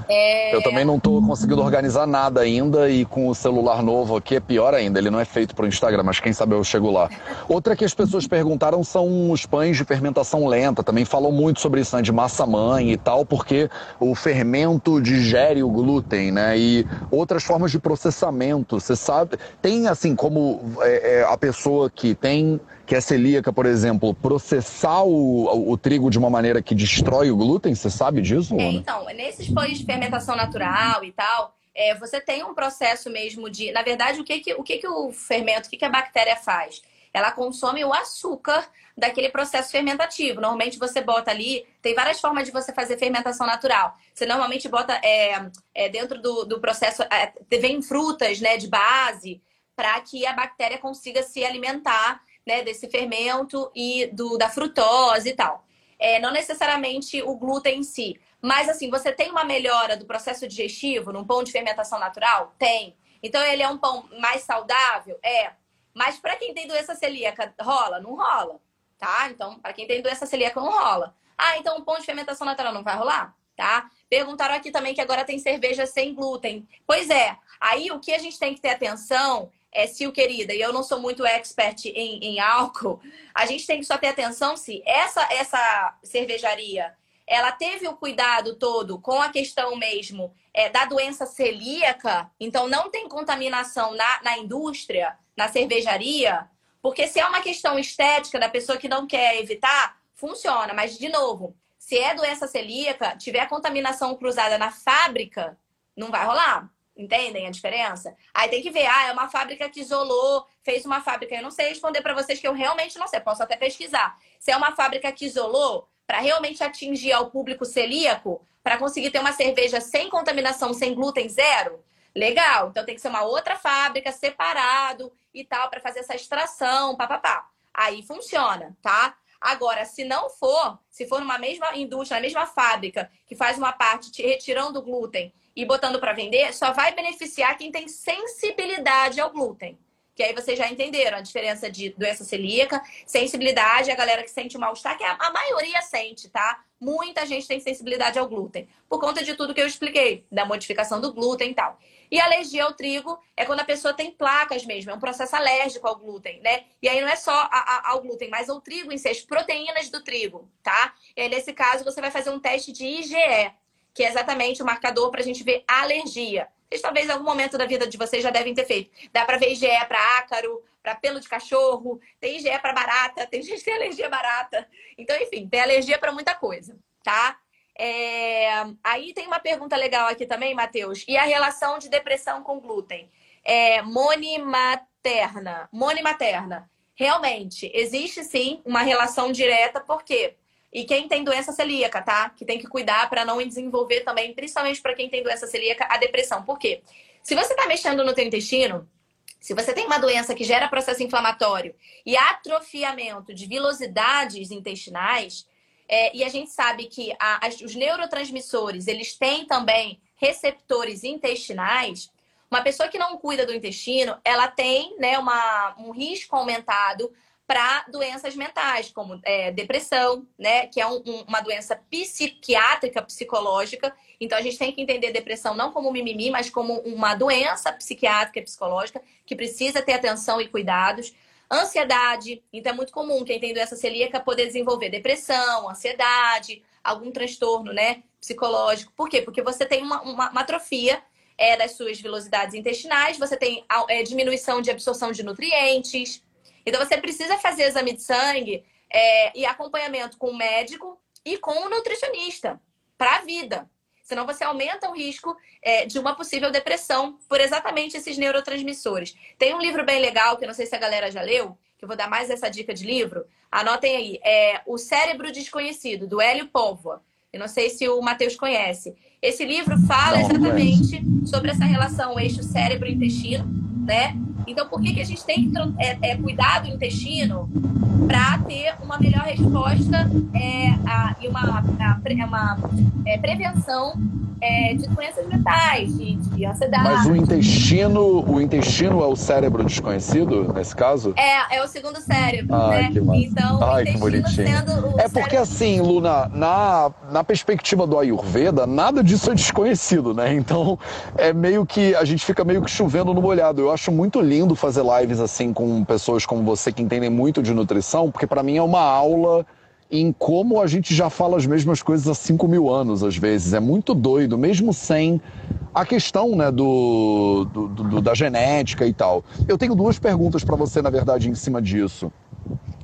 Speaker 2: É... Eu também não estou conseguindo organizar nada ainda e com o celular novo aqui é pior ainda. Ele não é feito para o Instagram, mas quem sabe eu chego lá. Outra que as pessoas perguntaram são os pães de fermentação lenta. Também falam muito sobre isso, né, de massa-mãe e tal, porque o fermento digere o glúten, né? E outras formas de processamento. Você sabe, tem assim como é, é, a pessoa que tem que é celíaca, por exemplo, processar o, o, o, trigo de uma maneira que destrói o glúten? Você sabe disso?
Speaker 1: É, então, nesses pães de fermentação natural e tal, é, você tem um processo mesmo de. Na verdade, o que, que, o, que, que o fermento, o que, que a bactéria faz? Ela consome o açúcar daquele processo fermentativo. Normalmente você bota ali, tem várias formas de você fazer fermentação natural. Você normalmente bota é, é dentro do, do processo, é, vem frutas né, de base para que a bactéria consiga se alimentar né, desse fermento e do, da frutose e tal. É, não necessariamente o glúten em si. Mas, assim, você tem uma melhora do processo digestivo num pão de fermentação natural? Tem. Então, ele é um pão mais saudável? É. Mas, para quem tem doença celíaca, rola? Não rola. Tá? Então, para quem tem doença celíaca, não rola. Ah, então o pão de fermentação natural não vai rolar? Tá? Perguntaram aqui também que agora tem cerveja sem glúten. Pois é. Aí, o que a gente tem que ter atenção é, Sil querida, e eu não sou muito expert em, em álcool, a gente tem que só ter atenção se essa, essa cervejaria ela teve o cuidado todo com a questão mesmo é, da doença celíaca, então não tem contaminação na, na indústria, na cervejaria, porque se é uma questão estética da pessoa que não quer evitar, funciona. Mas, de novo, se é doença celíaca, tiver contaminação cruzada na fábrica, não vai rolar. Entendem a diferença? Aí tem que ver, ah, é uma fábrica que isolou, fez uma fábrica. Eu não sei responder para vocês que eu realmente não sei, posso até pesquisar. Se é uma fábrica que isolou, para realmente atingir ao público celíaco, para conseguir ter uma cerveja sem contaminação, sem glúten zero, legal. Então tem que ser uma outra fábrica, separado e tal, para fazer essa extração, papapá. Aí funciona, tá? Agora, se não for, se for numa mesma indústria, na mesma fábrica, que faz uma parte retirando o glúten e botando para vender, só vai beneficiar quem tem sensibilidade ao glúten. Que aí vocês já entenderam a diferença de doença celíaca, sensibilidade, a galera que sente mal-estar, que a, maioria sente, tá? Muita gente tem sensibilidade ao glúten, por conta de tudo que eu expliquei, da modificação do glúten e tal. E alergia ao trigo é quando a pessoa tem placas mesmo, é um processo alérgico ao glúten, né? E aí não é só a, a, ao glúten, mas ao trigo em si, as proteínas do trigo, tá? E aí, nesse caso, você vai fazer um teste de IgE, que é exatamente o marcador para a gente ver alergia. Vocês talvez em algum momento da vida de vocês já devem ter feito. Dá para ver IgE para ácaro, para pelo de cachorro, tem IgE para barata, tem gente que tem alergia barata. Então, enfim, tem alergia para muita coisa, tá? É... Aí tem uma pergunta legal aqui também, Matheus. E a relação de depressão com glúten? É, monimaterna. Monimaterna. Realmente, existe sim uma relação direta, por quê? E quem tem doença celíaca, tá? Que tem que cuidar para não desenvolver também, principalmente para quem tem doença celíaca, a depressão. Por quê? Se você está mexendo no teu intestino, se você tem uma doença que gera processo inflamatório e atrofiamento de vilosidades intestinais, é, e a gente sabe que a, as, os neurotransmissores, eles têm também receptores intestinais, uma pessoa que não cuida do intestino, ela tem né, uma, um risco aumentado para doenças mentais, como é, depressão, né? Que é um, um, uma doença psiquiátrica, psicológica. Então a gente tem que entender depressão não como mimimi, mas como uma doença psiquiátrica e psicológica que precisa ter atenção e cuidados. Ansiedade, então é muito comum quem tem doença celíaca poder desenvolver depressão, ansiedade, algum transtorno, né, psicológico. Por quê? Porque você tem uma, uma, uma atrofia é, das suas velocidades intestinais, você tem é, diminuição de absorção de nutrientes, então você precisa fazer exame de sangue é, e acompanhamento com o médico e com o nutricionista para a vida. Senão você aumenta o risco é, de uma possível depressão por exatamente esses neurotransmissores. Tem um livro bem legal, que eu não sei se a galera já leu, que eu vou dar mais essa dica de livro. Anotem aí. É O Cérebro Desconhecido, do Hélio Póvoa. Eu não sei se o Matheus conhece. Esse livro fala exatamente sobre essa relação eixo cérebro-intestino, né? Então, por que, que a gente tem que é, é, cuidar do intestino para ter uma melhor resposta é, a, e uma, a, uma é, prevenção é, de doenças mentais, de, de, ansiedade.
Speaker 2: Mas o intestino, o intestino é o cérebro desconhecido, nesse caso?
Speaker 1: É, é o segundo cérebro,
Speaker 2: Ai,
Speaker 1: né?
Speaker 2: Que massa.
Speaker 1: então,
Speaker 2: Ai,
Speaker 1: o
Speaker 2: que bonitinho.
Speaker 1: é
Speaker 2: porque assim, Luna, na, na perspectiva do Ayurveda, nada disso é desconhecido, né? Então, é meio que, a gente fica meio que chovendo no molhado. Eu acho muito lindo fazer lives assim com pessoas como você que entendem muito de nutrição, porque para mim é uma aula em como a gente já fala as mesmas coisas há 5 mil anos, às vezes. É muito doido, mesmo sem a questão né, do, do, do da genética e tal. Eu tenho duas perguntas para você, na verdade, em cima disso.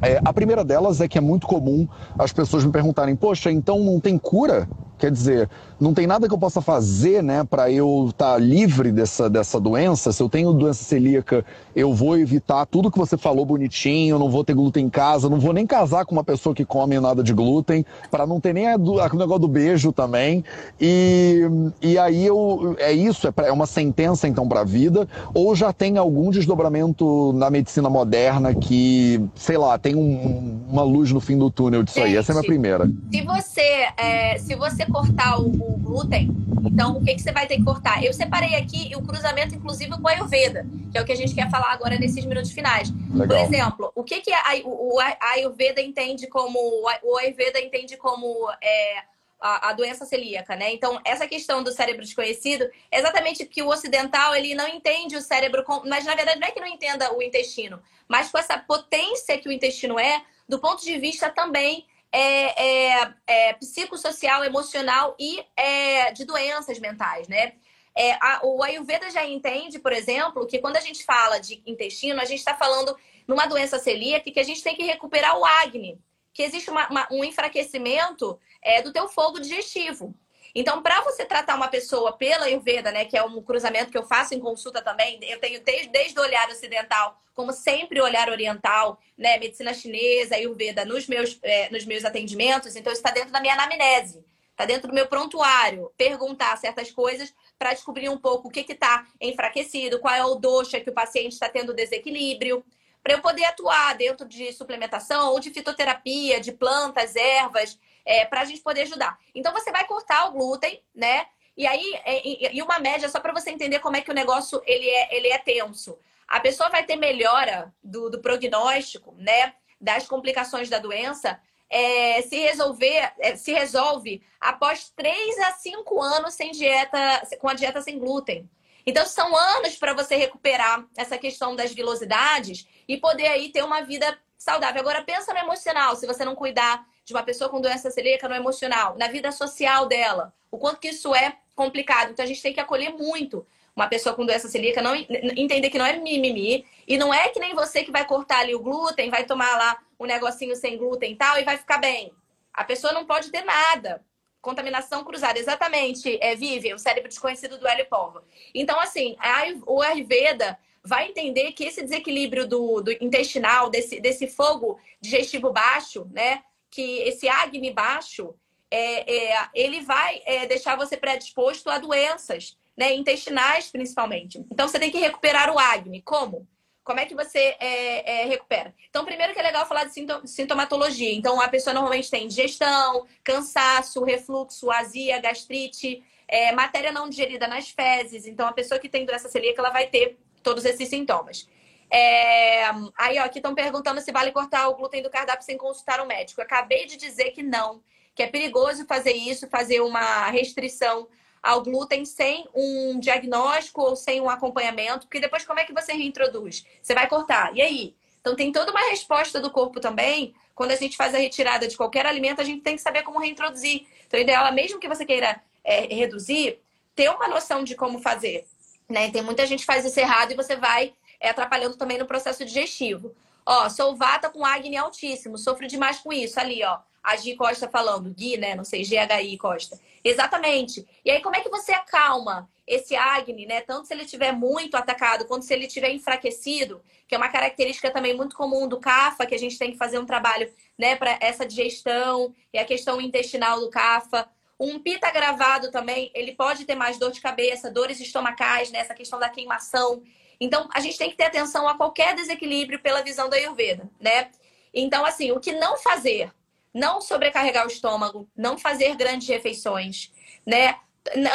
Speaker 2: É, a primeira delas é que é muito comum as pessoas me perguntarem: poxa, então não tem cura? Quer dizer, não tem nada que eu possa fazer, né, para eu estar tá livre dessa, dessa doença. Se eu tenho doença celíaca, eu vou evitar tudo que você falou bonitinho, não vou ter glúten em casa, não vou nem casar com uma pessoa que come nada de glúten, para não ter nem o negócio do beijo também. E, e aí eu, é isso, é, pra, é uma sentença então para a vida, ou já tem algum desdobramento na medicina moderna que, sei lá, tem um, uma luz no fim do túnel disso Gente, aí? Essa é a minha primeira.
Speaker 1: Se você, é, se você cortar o, o, glúten, então o que, que você vai ter que cortar? Eu separei aqui o cruzamento, inclusive, com a Ayurveda, que é o que a gente quer falar agora nesses minutos finais.
Speaker 2: Legal.
Speaker 1: Por exemplo, o que, que a, o, a Ayurveda entende como. O Ayurveda entende como. É, a, a, doença celíaca, né? Então, essa questão do cérebro desconhecido é exatamente porque o ocidental ele não entende o cérebro, com... mas na verdade não é que não entenda o intestino, mas com essa potência que o intestino é, do ponto de vista também é, é, é psicossocial, emocional e é, de doenças mentais, né? É, a, o Ayurveda já entende, por exemplo, que quando a gente fala de intestino, a gente está falando numa doença celíaca que a gente tem que recuperar o Agni, que existe uma, uma, um enfraquecimento é, do teu fogo digestivo. Então, para você tratar uma pessoa pela Ayurveda, né, que é um cruzamento que eu faço em consulta também, eu tenho desde, desde o olhar ocidental, como sempre olhar oriental, né, medicina chinesa, Ayurveda nos meus, é, nos meus atendimentos, então está dentro da minha anamnese, está dentro do meu prontuário, perguntar certas coisas para descobrir um pouco o que está enfraquecido, qual é o dosha que o paciente está tendo desequilíbrio para eu poder atuar dentro de suplementação ou de fitoterapia, de plantas, ervas, é, para a gente poder ajudar. Então você vai cortar o glúten, né? E aí, é, e uma média só para você entender como é que o negócio ele é, ele é tenso. A pessoa vai ter melhora do, do prognóstico, né? Das complicações da doença, é, se resolver, é, se resolve após 3 a 5 anos sem dieta, com a dieta sem glúten. Então, são anos para você recuperar essa questão das vilosidades e poder aí ter uma vida saudável. Agora, pensa no emocional, se você não cuidar de uma pessoa com doença celíaca no emocional, na vida social dela, o quanto que isso é complicado. Então, a gente tem que acolher muito uma pessoa com doença celíaca, não entender que não é mimimi, e não é que nem você que vai cortar ali o glúten, vai tomar lá um negocinho sem glúten e tal, e vai ficar bem. A pessoa não pode ter nada. Contaminação cruzada, exatamente, é, Vive, o cérebro desconhecido do Hélio Povo. Então, assim, a, o Ayurveda vai entender que esse desequilíbrio do, do intestinal, desse, desse fogo digestivo baixo, né? Que esse Agni baixo, é, é, ele vai é, deixar você predisposto a doenças, né? Intestinais, principalmente. Então, você tem que recuperar o Agni. Como? Como é que você é, é, recupera? Então, primeiro que é legal falar de sintomatologia. Então, a pessoa normalmente tem digestão, cansaço, refluxo, azia, gastrite, é, matéria não digerida nas fezes. Então, a pessoa que tem doença celíaca, ela vai ter todos esses sintomas. É... Aí, ó, aqui estão perguntando se vale cortar o glúten do cardápio sem consultar um médico. Eu acabei de dizer que não, que é perigoso fazer isso, fazer uma restrição ao glúten sem um diagnóstico ou sem um acompanhamento, porque depois como é que você reintroduz? Você vai cortar. E aí? Então tem toda uma resposta do corpo também. Quando a gente faz a retirada de qualquer alimento, a gente tem que saber como reintroduzir. Então, o ideal é, mesmo que você queira é, reduzir, ter uma noção de como fazer. Né? Tem muita gente que faz isso errado e você vai é, atrapalhando também no processo digestivo. Ó, sou vata com acne altíssimo, sofro demais com isso. Ali, ó, a Gi Costa falando, Gui, né? Não sei, GHI Costa. Exatamente. E aí, como é que você acalma esse acne, né? Tanto se ele estiver muito atacado, quanto se ele estiver enfraquecido, que é uma característica também muito comum do CAFA, que a gente tem que fazer um trabalho, né, para essa digestão e a questão intestinal do CAFA. Um pita gravado também, ele pode ter mais dor de cabeça, dores estomacais, né? Essa questão da queimação. Então, a gente tem que ter atenção a qualquer desequilíbrio pela visão da Ayurveda, né? Então, assim, o que não fazer? Não sobrecarregar o estômago, não fazer grandes refeições, né?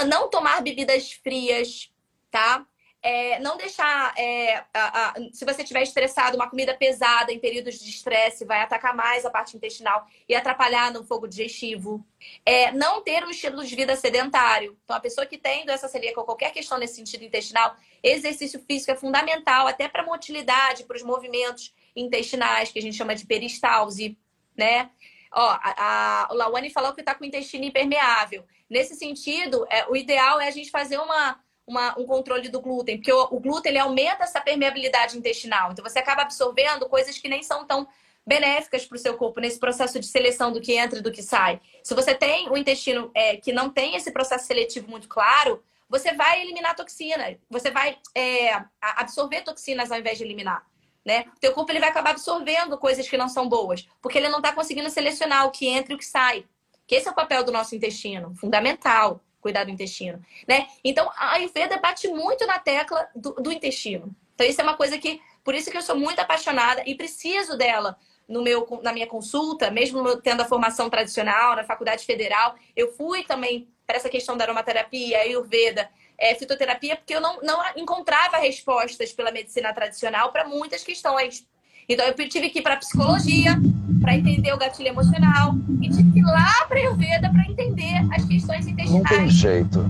Speaker 1: Não tomar bebidas frias, tá? É, não deixar, é, a, a, se você estiver estressado, uma comida pesada em períodos de estresse vai atacar mais a parte intestinal e atrapalhar no fogo digestivo. É, não ter um estilo de vida sedentário. Então, a pessoa que tem doença celíaca ou qualquer questão nesse sentido intestinal, exercício físico é fundamental até para a motilidade, para os movimentos intestinais, que a gente chama de peristalse, né? Ó, a, a, Lawane falou que está com o intestino impermeável. Nesse sentido, é, o ideal é a gente fazer uma uma, um controle do glúten, porque o, o glúten ele aumenta essa permeabilidade intestinal. Então você acaba absorvendo coisas que nem são tão benéficas para o seu corpo nesse processo de seleção do que entra e do que sai. Se você tem o intestino é, que não tem esse processo seletivo muito claro, você vai eliminar toxina, você vai é, absorver toxinas ao invés de eliminar. Né? O teu corpo ele vai acabar absorvendo coisas que não são boas, porque ele não está conseguindo selecionar o que entra e o que sai. Que esse é o papel do nosso intestino, fundamental cuidar do intestino, né? Então, a Ayurveda bate muito na tecla do, do, intestino. Então, isso é uma coisa que, por isso que eu sou muito apaixonada e preciso dela no meu, na minha consulta, mesmo tendo a formação tradicional na faculdade federal, eu fui também para essa questão da aromaterapia, Ayurveda, é, fitoterapia, porque eu não, não encontrava respostas pela medicina tradicional para muitas questões. Então, eu tive que ir para psicologia, para entender o gatilho emocional e tive que ir lá para Ayurveda para entender as questões intestinais.
Speaker 2: Não tem jeito.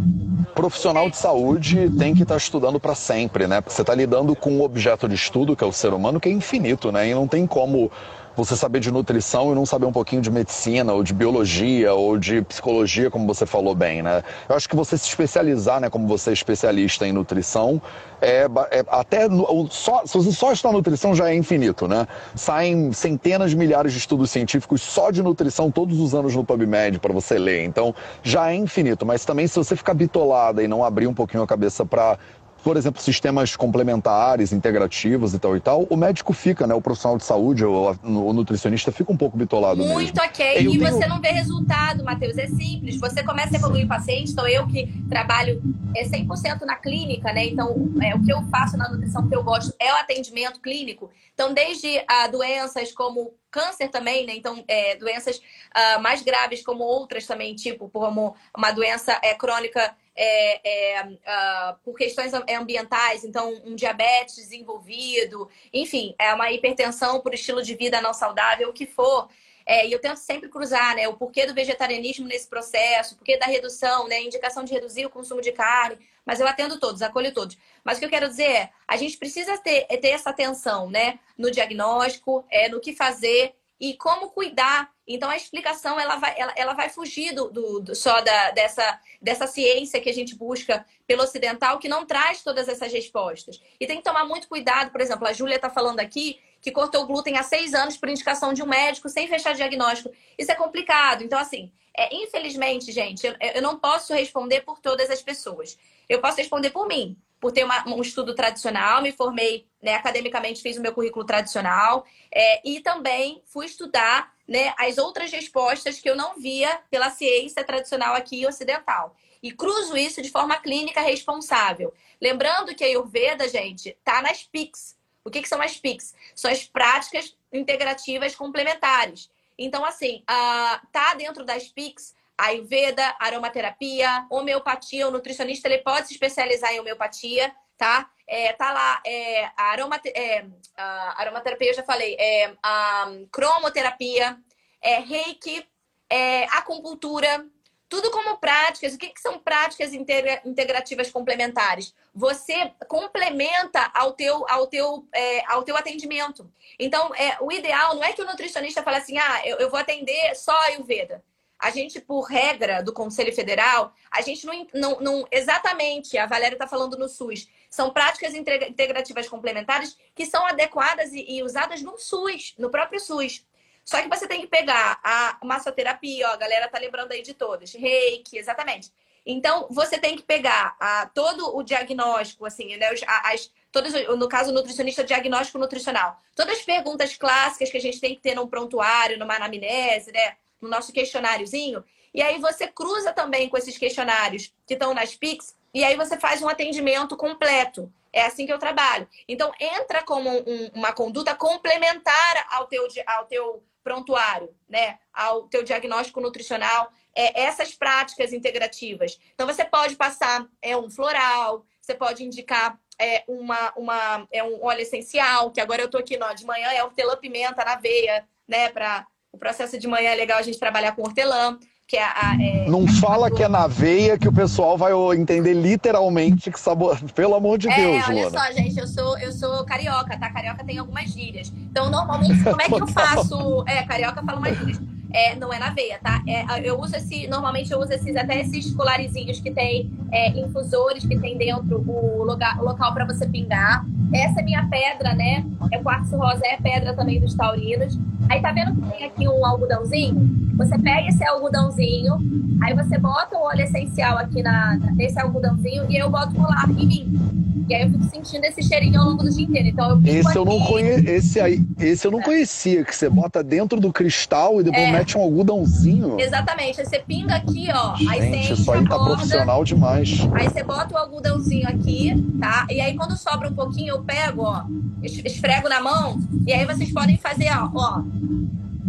Speaker 2: Profissional de saúde tem que estar tá estudando para sempre, né? Porque você está lidando com um objeto de estudo, que é o ser humano, que é infinito, né? E não tem como você saber de nutrição e não saber um pouquinho de medicina, ou de biologia, ou de psicologia, como você falou bem, né? Eu acho que você se especializar, né, como você é especialista em nutrição, é, é até só, se você só está nutrição já é infinito, né? Saem centenas de milhares de estudos científicos só de nutrição todos os anos no PubMed para você ler. Então já é infinito, mas também se você ficar bitolada e não abrir um pouquinho a cabeça para por exemplo, sistemas complementares, integrativos e tal e tal, o médico fica, né? O profissional de saúde, o, o nutricionista fica um pouco bitolado
Speaker 1: Muito
Speaker 2: mesmo.
Speaker 1: ok. Eu e tenho... você não vê resultado, Matheus. É simples. Você começa a evoluir o paciente, então eu que trabalho é 100% na clínica, né? Então, é, o que eu faço na nutrição que eu gosto é o atendimento clínico. Então, desde ah, doenças como câncer também, né? Então, é, doenças ah, mais graves como outras também, tipo como uma doença é, crônica é, é, uh, por questões ambientais, então um diabetes desenvolvido, enfim, é uma hipertensão por estilo de vida não saudável, o que for. É, e eu tento sempre cruzar né, o porquê do vegetarianismo nesse processo, o porquê da redução, né, indicação de reduzir o consumo de carne, mas eu atendo todos, acolho todos. Mas o que eu quero dizer é, a gente precisa ter, ter essa atenção né, no diagnóstico, é, no que fazer e como cuidar. Então a explicação ela vai, ela, ela vai fugir do, do, do, só da, dessa, dessa ciência que a gente busca pelo ocidental, que não traz todas essas respostas. E tem que tomar muito cuidado, por exemplo, a Júlia está falando aqui que cortou o glúten há seis anos por indicação de um médico sem fechar diagnóstico. Isso é complicado. Então, assim, é, infelizmente, gente, eu, eu não posso responder por todas as pessoas. Eu posso responder por mim por ter uma, um estudo tradicional, me formei né, academicamente, fiz o meu currículo tradicional é, e também fui estudar né, as outras respostas que eu não via pela ciência tradicional aqui ocidental. E cruzo isso de forma clínica responsável. Lembrando que a Ayurveda, gente, tá nas PICs. O que, que são as PICs? São as práticas integrativas complementares. Então, assim, uh, tá dentro das PICs Ayurveda, aromaterapia, homeopatia. O nutricionista ele pode se especializar em homeopatia, tá? É, tá lá, é, a, aromate, é, a aromaterapia eu já falei, é, a cromoterapia, é, reiki, é, acupuntura, tudo como práticas. O que, que são práticas integra, integrativas complementares? Você complementa ao teu, ao teu, é, ao teu atendimento. Então, é, o ideal não é que o nutricionista fale assim, ah, eu, eu vou atender só a Ayurveda a gente, por regra do Conselho Federal, a gente não, não, não exatamente, a Valéria está falando no SUS, são práticas integrativas complementares que são adequadas e, e, usadas no SUS, no próprio SUS. Só que você tem que pegar a massoterapia, ó, a galera tá lembrando aí de todas, reiki, exatamente. Então, você tem que pegar a, todo o diagnóstico, assim, né, as, todas, no caso, nutricionista, diagnóstico nutricional. Todas as perguntas clássicas que a gente tem que ter num prontuário, numa anamnese, né? No nosso questionáriozinho. E aí você cruza também com esses questionários que estão nas PICs e aí você faz um atendimento completo. É assim que eu trabalho. Então, entra como um, uma conduta complementar ao teu, ao teu prontuário, né? Ao teu diagnóstico nutricional, é, essas práticas integrativas. Então, você pode passar é, um floral, você pode indicar é, uma, uma, é um óleo essencial, que agora eu tô aqui no, de manhã, é hortelã-pimenta na veia, né? Para o processo de manhã é legal a gente trabalhar com hortelã, que é a. É,
Speaker 2: não fala que é na veia que o pessoal vai entender literalmente que sabor. Pelo amor de
Speaker 1: é,
Speaker 2: Deus,
Speaker 1: olha
Speaker 2: Luna.
Speaker 1: só, gente, eu sou, eu sou carioca, tá? Carioca tem algumas gírias. Então, normalmente, como é que eu faço? É, carioca fala umas gírias. É, não é na veia, tá? É, eu uso esse, normalmente eu uso esses até esses colarizinhos que tem é, infusores que tem dentro o, lugar, o local para você pingar. Essa é minha pedra, né? É quartzo rosa, é pedra também dos taurinos. Aí tá vendo que tem aqui um algodãozinho? Você pega esse algodãozinho, aí você bota o óleo essencial aqui na, nesse algodãozinho e eu boto colar em mim. E aí eu fico sentindo esse cheirinho ao longo do dia inteiro. Então eu
Speaker 2: esse eu não conhe... esse aí, esse eu não é. conhecia, que você bota dentro do cristal e depois é. mete um algodãozinho.
Speaker 1: Exatamente. Aí você pinga aqui, ó.
Speaker 2: Gente, aí você isso aí tá borda, profissional demais.
Speaker 1: Aí você bota o algodãozinho aqui, tá? E aí quando sobra um pouquinho, eu pego, ó, esfrego na mão, e aí vocês podem fazer, ó, ó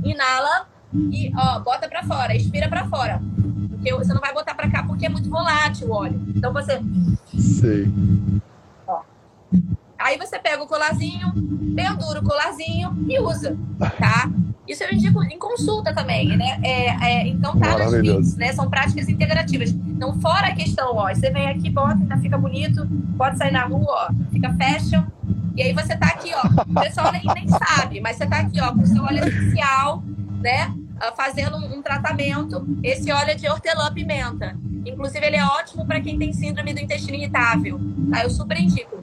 Speaker 1: inala e, ó, bota pra fora, expira pra fora. Porque você não vai botar pra cá porque é muito volátil o óleo. Então você.
Speaker 2: Sei.
Speaker 1: Pega o colarzinho, pendura o colarzinho e usa, tá? Isso eu indico em consulta também, né? É, é, então tá nas né? São práticas integrativas. Então, fora a questão, ó, você vem aqui, bota, ainda fica bonito, pode sair na rua, ó, fica fashion. E aí você tá aqui, ó, o pessoal nem, nem sabe, mas você tá aqui, ó, com o seu óleo essencial, né? Ah, fazendo um, tratamento. Esse óleo é de hortelã-pimenta. Inclusive, ele é ótimo para quem tem síndrome do intestino irritável. Tá? Eu super indico.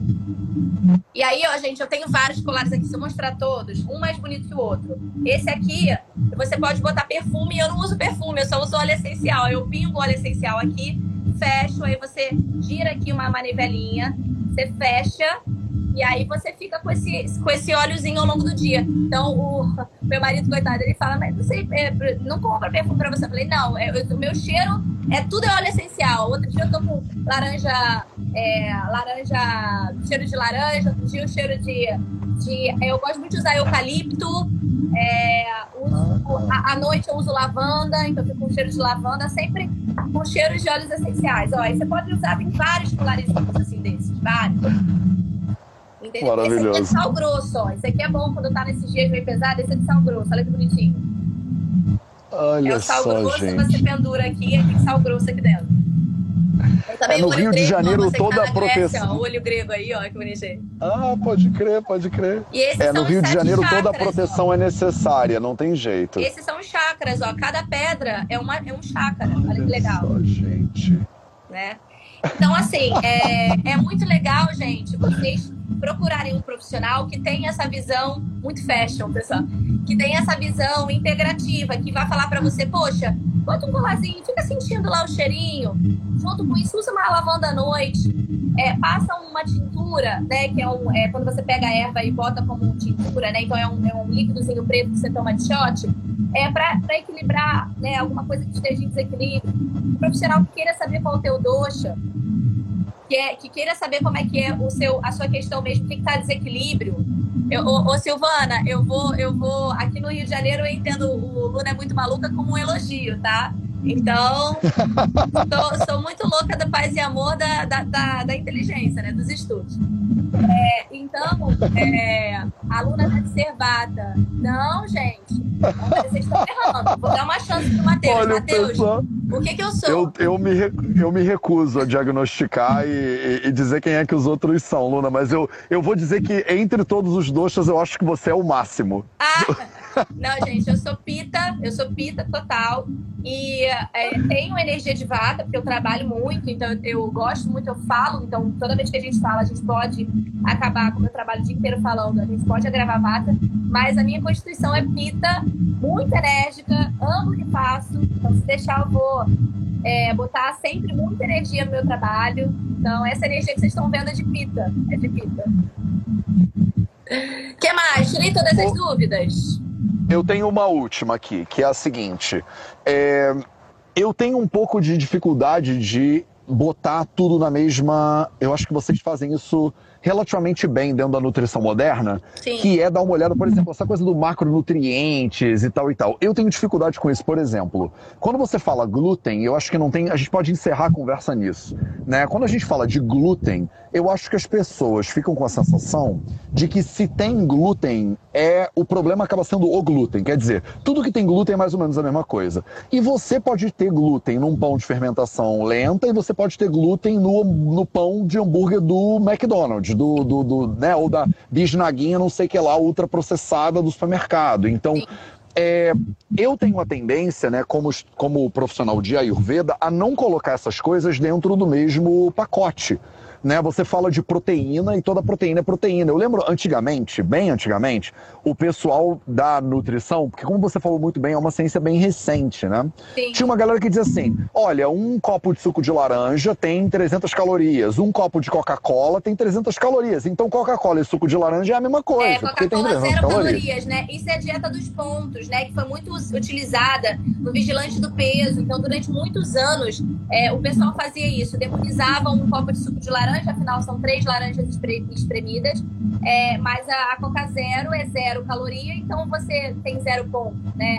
Speaker 1: E aí, ó, gente, eu tenho vários colares aqui. Se eu mostrar todos, um mais bonito que o outro. Esse aqui, você pode botar perfume. Eu não uso perfume, eu só uso óleo essencial. Eu pingo óleo essencial aqui, fecho. Aí você gira aqui uma manivelinha, você fecha e aí você fica com esse, com esse óleozinho ao longo do dia. Então, o meu marido, coitado, ele fala, mas você é, não compra perfume pra você. Eu falei, não, é, o meu cheiro é tudo é óleo essencial. Outro dia eu tô com laranja, é, laranja, cheiro de laranja, outro dia o cheiro de. de eu gosto muito de usar eucalipto. É, à noite eu uso lavanda, então eu fico com cheiro de lavanda, sempre com cheiros de óleos essenciais. Ó, você pode usar, tem vários colarezinhos assim desses, vários. Entendeu? Maravilhoso. Esse aqui é sal grosso, ó. Esse aqui é bom quando tá nesses dias meio pesado. Esse é de sal grosso, olha que bonitinho.
Speaker 2: Olha
Speaker 1: é o sal
Speaker 2: só,
Speaker 1: grosso,
Speaker 2: gente.
Speaker 1: você pendura aqui e tem sal grosso aqui dentro.
Speaker 2: É no Rio de Janeiro toda a proteção.
Speaker 1: o olho grego aí, ó, que bonitinho.
Speaker 2: Ah, pode crer, pode crer. é no Rio de Janeiro chakras, toda a proteção ó. é necessária, não tem jeito.
Speaker 1: Esses são chakras, ó. Cada pedra é, uma, é um chakra. Olha, Olha que legal.
Speaker 2: Só, gente.
Speaker 1: Né? Então, assim, é, é muito legal, gente, vocês procurarem um profissional que tenha essa visão muito fashion, pessoal, que tenha essa visão integrativa, que vai falar para você, poxa, bota um colarzinho, fica sentindo lá o cheirinho, junto com isso usa uma lavanda à noite, é, passa uma tintura, né, que é, um, é quando você pega a erva e bota como tintura, né, então é um, é um líquidozinho preto que você toma de shot, é para equilibrar, né, alguma coisa que esteja em desequilíbrio. Um profissional que queira saber qual é o teu dosha, que, é, que queira saber como é que é o seu, a sua questão mesmo, o que está desequilíbrio. Eu, ô, ô, Silvana, eu vou, eu vou. Aqui no Rio de Janeiro eu entendo o Luna é muito maluca como um elogio, tá? Então, sou, sou, muito louca da paz e amor da, da, da, da inteligência, né? Dos estudos. É, então, é, aluna da Servata. Não, gente. Não, vocês estão errando. Vou dar uma chance pro Matheus. Matheus, o que, que eu sou?
Speaker 2: Eu, eu, me, eu me recuso a diagnosticar e, e, dizer quem é que os outros são, Luna, mas eu, eu vou dizer que entre todos os doxas eu acho que você é o máximo.
Speaker 1: Ah! Não, gente, eu sou pita, eu sou pita total. E é, tenho energia de vata, porque eu trabalho muito, então eu gosto muito, eu falo. Então, toda vez que a gente fala, a gente pode acabar, como eu trabalho o dia inteiro falando, a gente pode agravar vata. Mas a minha constituição é pita, muito enérgica, amo o que faço. Então, se deixar, eu vou é, botar sempre muita energia no meu trabalho. Então, essa energia que vocês estão vendo é de pita. É de pita. O que mais? Tirei todas as dúvidas.
Speaker 2: Eu tenho uma última aqui, que é a seguinte. É, eu tenho um pouco de dificuldade de botar tudo na mesma. Eu acho que vocês fazem isso relativamente bem dentro da nutrição moderna, Sim. que é dar uma olhada, por exemplo, essa coisa do macronutrientes e tal e tal. Eu tenho dificuldade com isso, por exemplo. Quando você fala glúten, eu acho que não tem, a gente pode encerrar a conversa nisso, né? Quando a gente fala de glúten, eu acho que as pessoas ficam com a sensação de que se tem glúten, é o problema acaba sendo o glúten, quer dizer, tudo que tem glúten é mais ou menos a mesma coisa. E você pode ter glúten num pão de fermentação lenta e você pode ter glúten no, no pão de hambúrguer do McDonald's do, do, do né, ou da bisnaguinha, não sei que lá, ultraprocessada do supermercado. Então, é, eu tenho a tendência, né, como, como profissional de Ayurveda, a não colocar essas coisas dentro do mesmo pacote né? Você fala de proteína e toda proteína é proteína. Eu lembro antigamente, bem antigamente, o pessoal da nutrição, porque como você falou muito bem, é uma ciência bem recente, né? Sim. Tinha uma galera que dizia assim: olha, um copo de suco de laranja tem 300 calorias, um copo de Coca-Cola tem 300 calorias. Então Coca-Cola e suco de laranja é a mesma coisa. É,
Speaker 1: Coca-Cola zero calorias. calorias, né? Isso é a dieta dos pontos, né? Que foi muito utilizada no vigilante do peso. Então, durante muitos anos, é, o pessoal fazia isso, demonizava um copo de suco de laranja laranja, afinal são três laranjas espremidas, é, mas a, a, Coca Zero é zero caloria, então você tem zero ponto, né?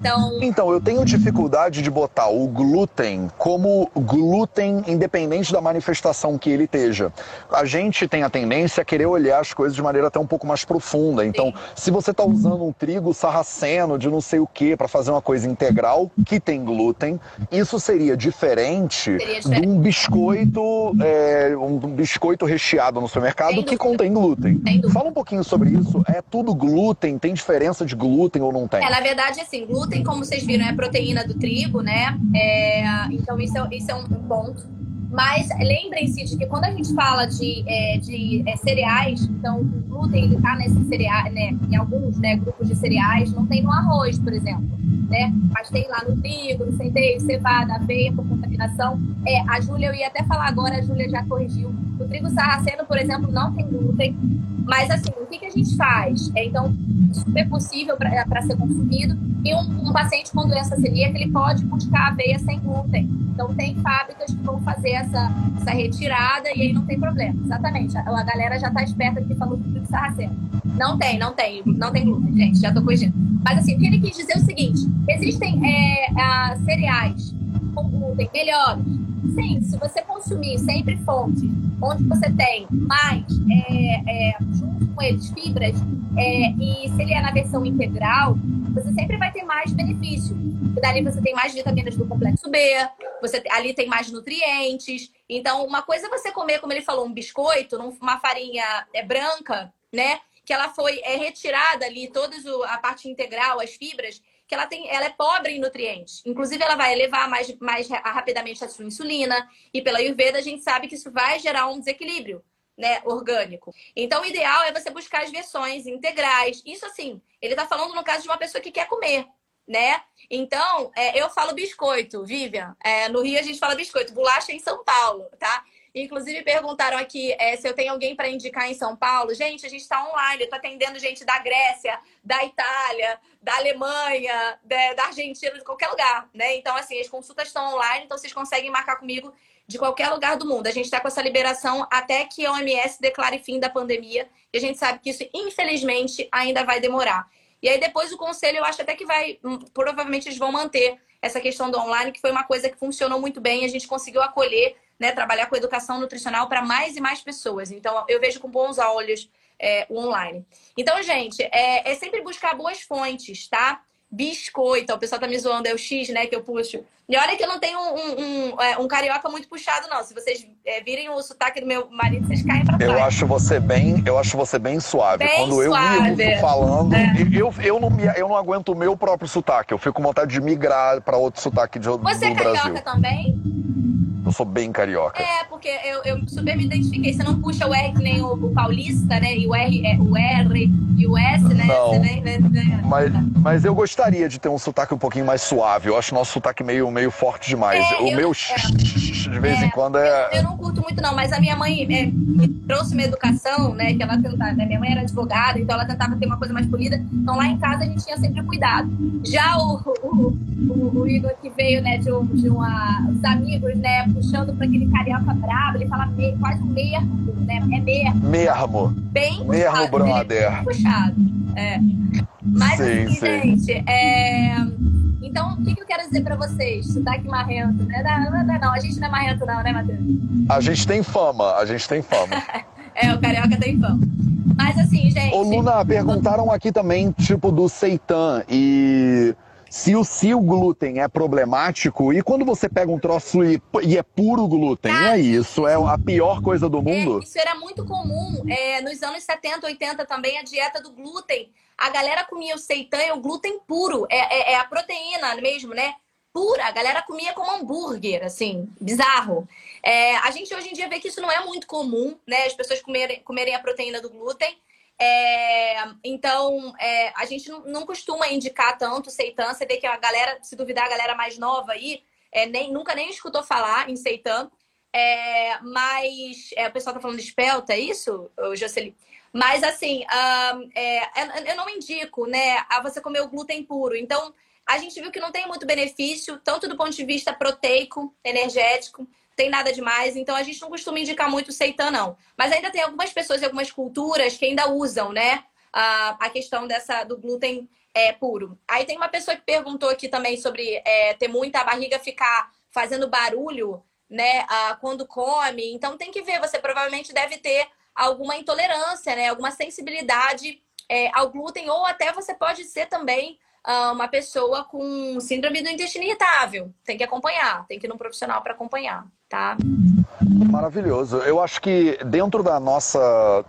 Speaker 2: Então... então, eu tenho dificuldade de botar o glúten como glúten independente da manifestação que ele esteja. A gente tem a tendência a querer olhar as coisas de maneira até um pouco mais profunda. Então, Sim. se você está usando um trigo sarraceno de não sei o que para fazer uma coisa integral que tem glúten, isso seria diferente, seria diferente. de um biscoito, é, um biscoito recheado no supermercado que contém glúten. Fala um pouquinho sobre isso. É tudo glúten? Tem diferença de glúten ou não tem?
Speaker 1: É, na verdade, assim, glúten, como vocês viram, é proteína do trigo, né? É, então, isso é, isso é um ponto. Mas lembrem-se de que quando a gente fala de, é, de é, cereais, então o glúten ele está nesse cereal, né, em alguns né, grupos de cereais, não tem no arroz, por exemplo. Né? Mas tem lá no trigo, no centeio, cevada, aveia por contaminação. É, a Júlia, eu ia até falar agora, a Júlia já corrigiu. O trigo sarraceno, por exemplo, não tem glúten. Mas assim, o que, que a gente faz? É, então, super possível para ser consumido. E um, um, paciente com doença celíaca, ele pode buscar aveia sem glúten. Então, tem fábricas que vão fazer essa, essa retirada e aí não tem problema. Exatamente. A, a galera já está esperta que falou do trigo sarraceno. Não tem, não tem, não tem glúten, gente, já estou corrigindo. Mas assim, o que ele quis dizer é o seguinte: existem é, cereais com glúten melhores. Sim, se você consumir sempre fonte onde você tem mais, é, é, junto com eles, fibras, é, e se ele é na versão integral, você sempre vai ter mais benefício. Porque dali você tem mais vitaminas do complexo B, você ali tem mais nutrientes. Então, uma coisa é você comer, como ele falou, um biscoito, uma farinha é, branca, né? Que ela foi é, retirada ali, toda a parte integral, as fibras, que ela tem, ela é pobre em nutrientes. Inclusive, ela vai elevar mais, mais rapidamente a sua insulina. E pela Ayurveda, a gente sabe que isso vai gerar um desequilíbrio. Né, orgânico. Então, o ideal é você buscar as versões integrais. Isso assim, ele está falando no caso de uma pessoa que quer comer, né? Então, é, eu falo biscoito, Vivian. É, no Rio a gente fala biscoito, bolacha em São Paulo, tá? Inclusive perguntaram aqui é, se eu tenho alguém para indicar em São Paulo. Gente, a gente está online, eu estou atendendo gente da Grécia, da Itália, da Alemanha, da, da, Argentina, de qualquer lugar, né? Então, assim, as consultas estão online, então vocês conseguem marcar comigo de qualquer lugar do mundo. A gente está com essa liberação até que a OMS declare fim da pandemia. E a gente sabe que isso, infelizmente, ainda vai demorar. E aí depois o conselho, eu acho até que vai, hum, provavelmente eles vão manter essa questão do online, que foi uma coisa que funcionou muito bem, a gente conseguiu acolher né, trabalhar com educação nutricional para mais e mais pessoas. Então, eu vejo com bons olhos é, o online. Então, gente, é, é, sempre buscar boas fontes, tá? Biscoito, o pessoal tá me zoando, é o X, né, que eu puxo. E olha que eu não tenho um, um, um, é, um carioca muito puxado, não. Se vocês é, virem o sotaque do meu marido, vocês caem pra trás.
Speaker 2: Eu acho você bem, eu acho você bem suave.
Speaker 1: Bem
Speaker 2: Quando
Speaker 1: suave.
Speaker 2: eu me falando, é. eu, eu, não, eu não aguento o meu próprio sotaque. Eu fico com vontade de migrar para outro sotaque de,
Speaker 1: você
Speaker 2: do Brasil.
Speaker 1: Você é carioca também?
Speaker 2: Eu sou bem carioca.
Speaker 1: É, porque eu, eu super me identifiquei. Você não puxa o R que nem o, o paulista, né? E o R, é, o R e o S, né?
Speaker 2: Não. Vem, vem, vem, mas, mas eu gostaria de ter um sotaque um pouquinho mais suave. Eu acho o nosso sotaque meio, meio forte demais. É, o eu, meu é, de vez em quando é.
Speaker 1: Eu, eu, não curto muito, não, mas a minha mãe é, me trouxe uma educação, né? Que ela tentava, né? Minha mãe era advogada, então ela tentava ter uma coisa mais polida. Então lá em casa a gente tinha sempre cuidado. Já o, o, o, o Igor que veio, né, de, um, de uma, os amigos, né? Puxando para aquele carioca brabo, ele fala me, quase um mermo, né? É mermo.
Speaker 2: Mermo.
Speaker 1: Bem
Speaker 2: mermo,
Speaker 1: puxado.
Speaker 2: brother.
Speaker 1: Bem puxado. É. Mas sim, assim, sim. gente, é... Então, o que, que eu quero dizer para vocês? Sotaque marrento, né? Não, não, não, não, a gente não é marrento não, né, Matheus?
Speaker 2: A gente tem fama, a gente tem fama.
Speaker 1: é, o carioca tem fama. Mas assim, gente...
Speaker 2: Ô, Luna, perguntaram aqui também, tipo, do seitan e se o, se o glúten é problemático, e quando você pega um troço e, e é puro glúten, é isso? É a pior coisa do mundo?
Speaker 1: É, isso era muito comum. É, nos anos 70, 80 também, a dieta do glúten. A galera comia o seitan o glúten puro. É, é, é, a proteína mesmo, né? Pura. A galera comia como hambúrguer, assim, bizarro. É, a gente hoje em dia vê que isso não é muito comum, né? As pessoas comerem, comerem a proteína do glúten. É, então, é, a gente não, não, costuma indicar tanto seitan. Você vê que a galera, se duvidar, a galera mais nova aí, é, nem, nunca nem escutou falar em seitan. É, mas é, o pessoal tá falando de espelta, é isso, Jocely? Mas assim, um, é, eu não indico, né, a você comer o glúten puro. Então, a gente viu que não tem muito benefício, tanto do ponto de vista proteico, energético, tem nada demais. Então a gente não costuma indicar muito seitan, não. Mas ainda tem algumas pessoas e algumas culturas que ainda usam, né? A, a questão dessa do glúten é, puro. Aí tem uma pessoa que perguntou aqui também sobre é, ter muita barriga ficar fazendo barulho, né? quando come. Então tem que ver, você provavelmente deve ter alguma intolerância, né? Alguma sensibilidade é, ao glúten, ou até você pode ser também uma pessoa com síndrome do intestino irritável. Tem que acompanhar, tem que ir num profissional para acompanhar, tá?
Speaker 2: Maravilhoso. Eu acho que dentro da nossa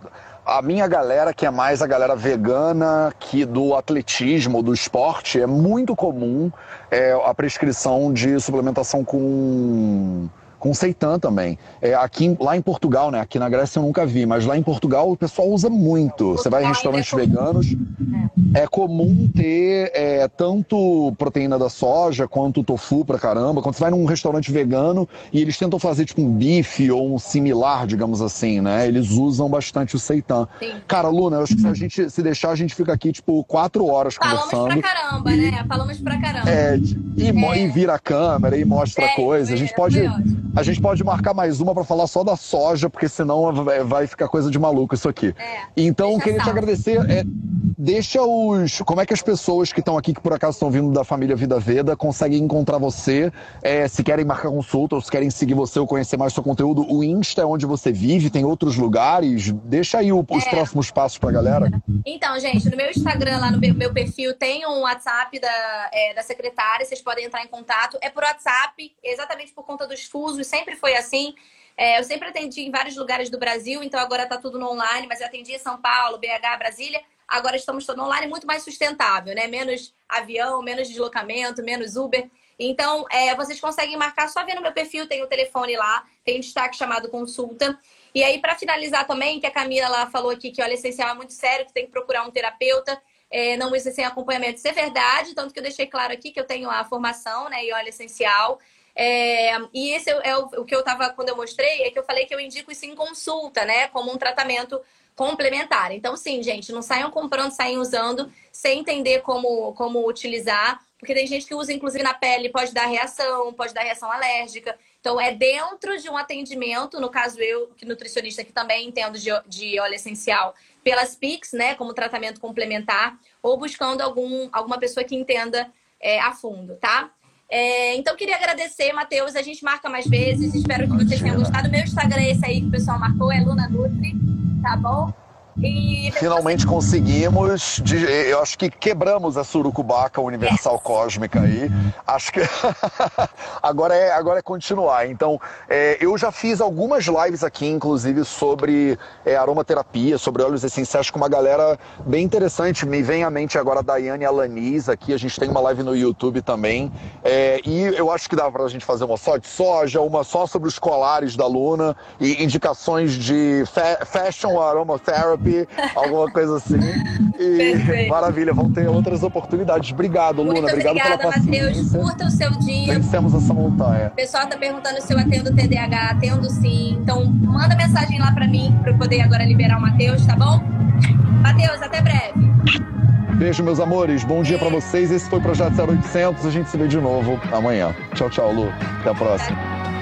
Speaker 2: a minha galera, que é mais a galera vegana, que do atletismo, do esporte, é muito comum é, a prescrição de suplementação com com seitan também. É, aqui, lá em Portugal, né? Aqui na Grécia eu nunca vi, mas lá em Portugal o pessoal usa muito. Você vai em restaurantes é veganos, é, comum ter é, tanto proteína da soja quanto tofu pra caramba. Quando você vai num restaurante vegano e eles tentam fazer tipo um bife ou um similar, digamos assim, né? Eles usam bastante o seitan. Sim. Cara, Luna, eu acho que se a gente se deixar, a gente fica aqui tipo quatro horas
Speaker 1: Falamos
Speaker 2: conversando.
Speaker 1: Falamos pra caramba, né? Falamos pra caramba.
Speaker 2: É, e, é. e vira a câmera e mostra é, coisa. A gente pode a gente pode marcar mais uma para falar só da soja, porque senão vai ficar coisa de maluco isso aqui. É, então, queria te agradecer. É, deixa os. Como é que as pessoas que estão aqui, que por acaso estão vindo da família Vida Veda, conseguem encontrar você? É, se querem marcar consulta ou se querem seguir você ou conhecer mais seu conteúdo, o Insta é onde você vive, tem outros lugares. Deixa aí o, os é. próximos passos pra galera.
Speaker 1: Então, gente, no meu Instagram, lá no meu perfil, tem um WhatsApp da, é, da secretária, vocês podem entrar em contato. É por WhatsApp, exatamente por conta dos fusos sempre foi assim. É, eu sempre atendi em vários lugares do Brasil, então agora está tudo no online, mas eu atendi em São Paulo, BH, Brasília. Agora estamos todo online, muito mais sustentável, né? Menos avião, menos deslocamento, menos Uber. Então, é, vocês conseguem marcar só vendo meu perfil, tem o telefone lá, tem um destaque chamado consulta. E aí, para finalizar também, que a Camila lá falou aqui que óleo essencial é muito sério, que tem que procurar um terapeuta, é, não usa sem acompanhamento. Isso é verdade, tanto que eu deixei claro aqui que eu tenho a formação né, em óleo essencial. É, e esse é o, o que eu estava, quando eu mostrei, é que eu falei que eu indico isso em consulta, né? Como um tratamento complementar. Então, sim, gente, não saiam comprando, saiam usando sem entender como, como utilizar, porque tem gente que usa, inclusive, na pele, pode dar reação, pode dar reação alérgica. Então, é dentro de um atendimento, no caso eu, que nutricionista que também entendo de, de óleo essencial, pelas PICs, né, como tratamento complementar, ou buscando algum, alguma pessoa que entenda é, a fundo, tá? É, então, queria agradecer, Matheus. A gente marca mais vezes. Espero que vocês tenham gostado. Meu Instagram é esse aí que o pessoal marcou, é Luna Nutri, tá bom?
Speaker 2: E Finalmente conseguimos. Eu acho que quebramos a surucubaca universal cósmica aí. Acho que agora é agora é continuar. Então, é, eu já fiz algumas lives aqui, inclusive sobre é, aromaterapia, sobre óleos essenciais com uma galera bem interessante. Me vem à mente agora a Daiane Alanis aqui. A gente tem uma live no YouTube também. É, e eu acho que dá para a gente fazer uma só de soja, uma só sobre os colares da Luna e indicações de fa fashion aromatherapy alguma coisa assim. E Perfeito. maravilha, vão ter outras oportunidades. Obrigado, Luna.
Speaker 1: Muito
Speaker 2: obrigado
Speaker 1: obrigada,
Speaker 2: pela.
Speaker 1: Matheus. Curta o seu dia.
Speaker 2: Vencemos essa montanha.
Speaker 1: O pessoal tá perguntando se eu atendo TDAH. Atendo sim. Então, manda mensagem lá para mim, para eu poder agora liberar o Matheus, tá bom? Matheus, até breve.
Speaker 2: Beijo, meus amores. Bom dia para vocês. Esse foi o Projeto 0800. A gente se vê de novo amanhã. Tchau, tchau, Lu. Até a próxima.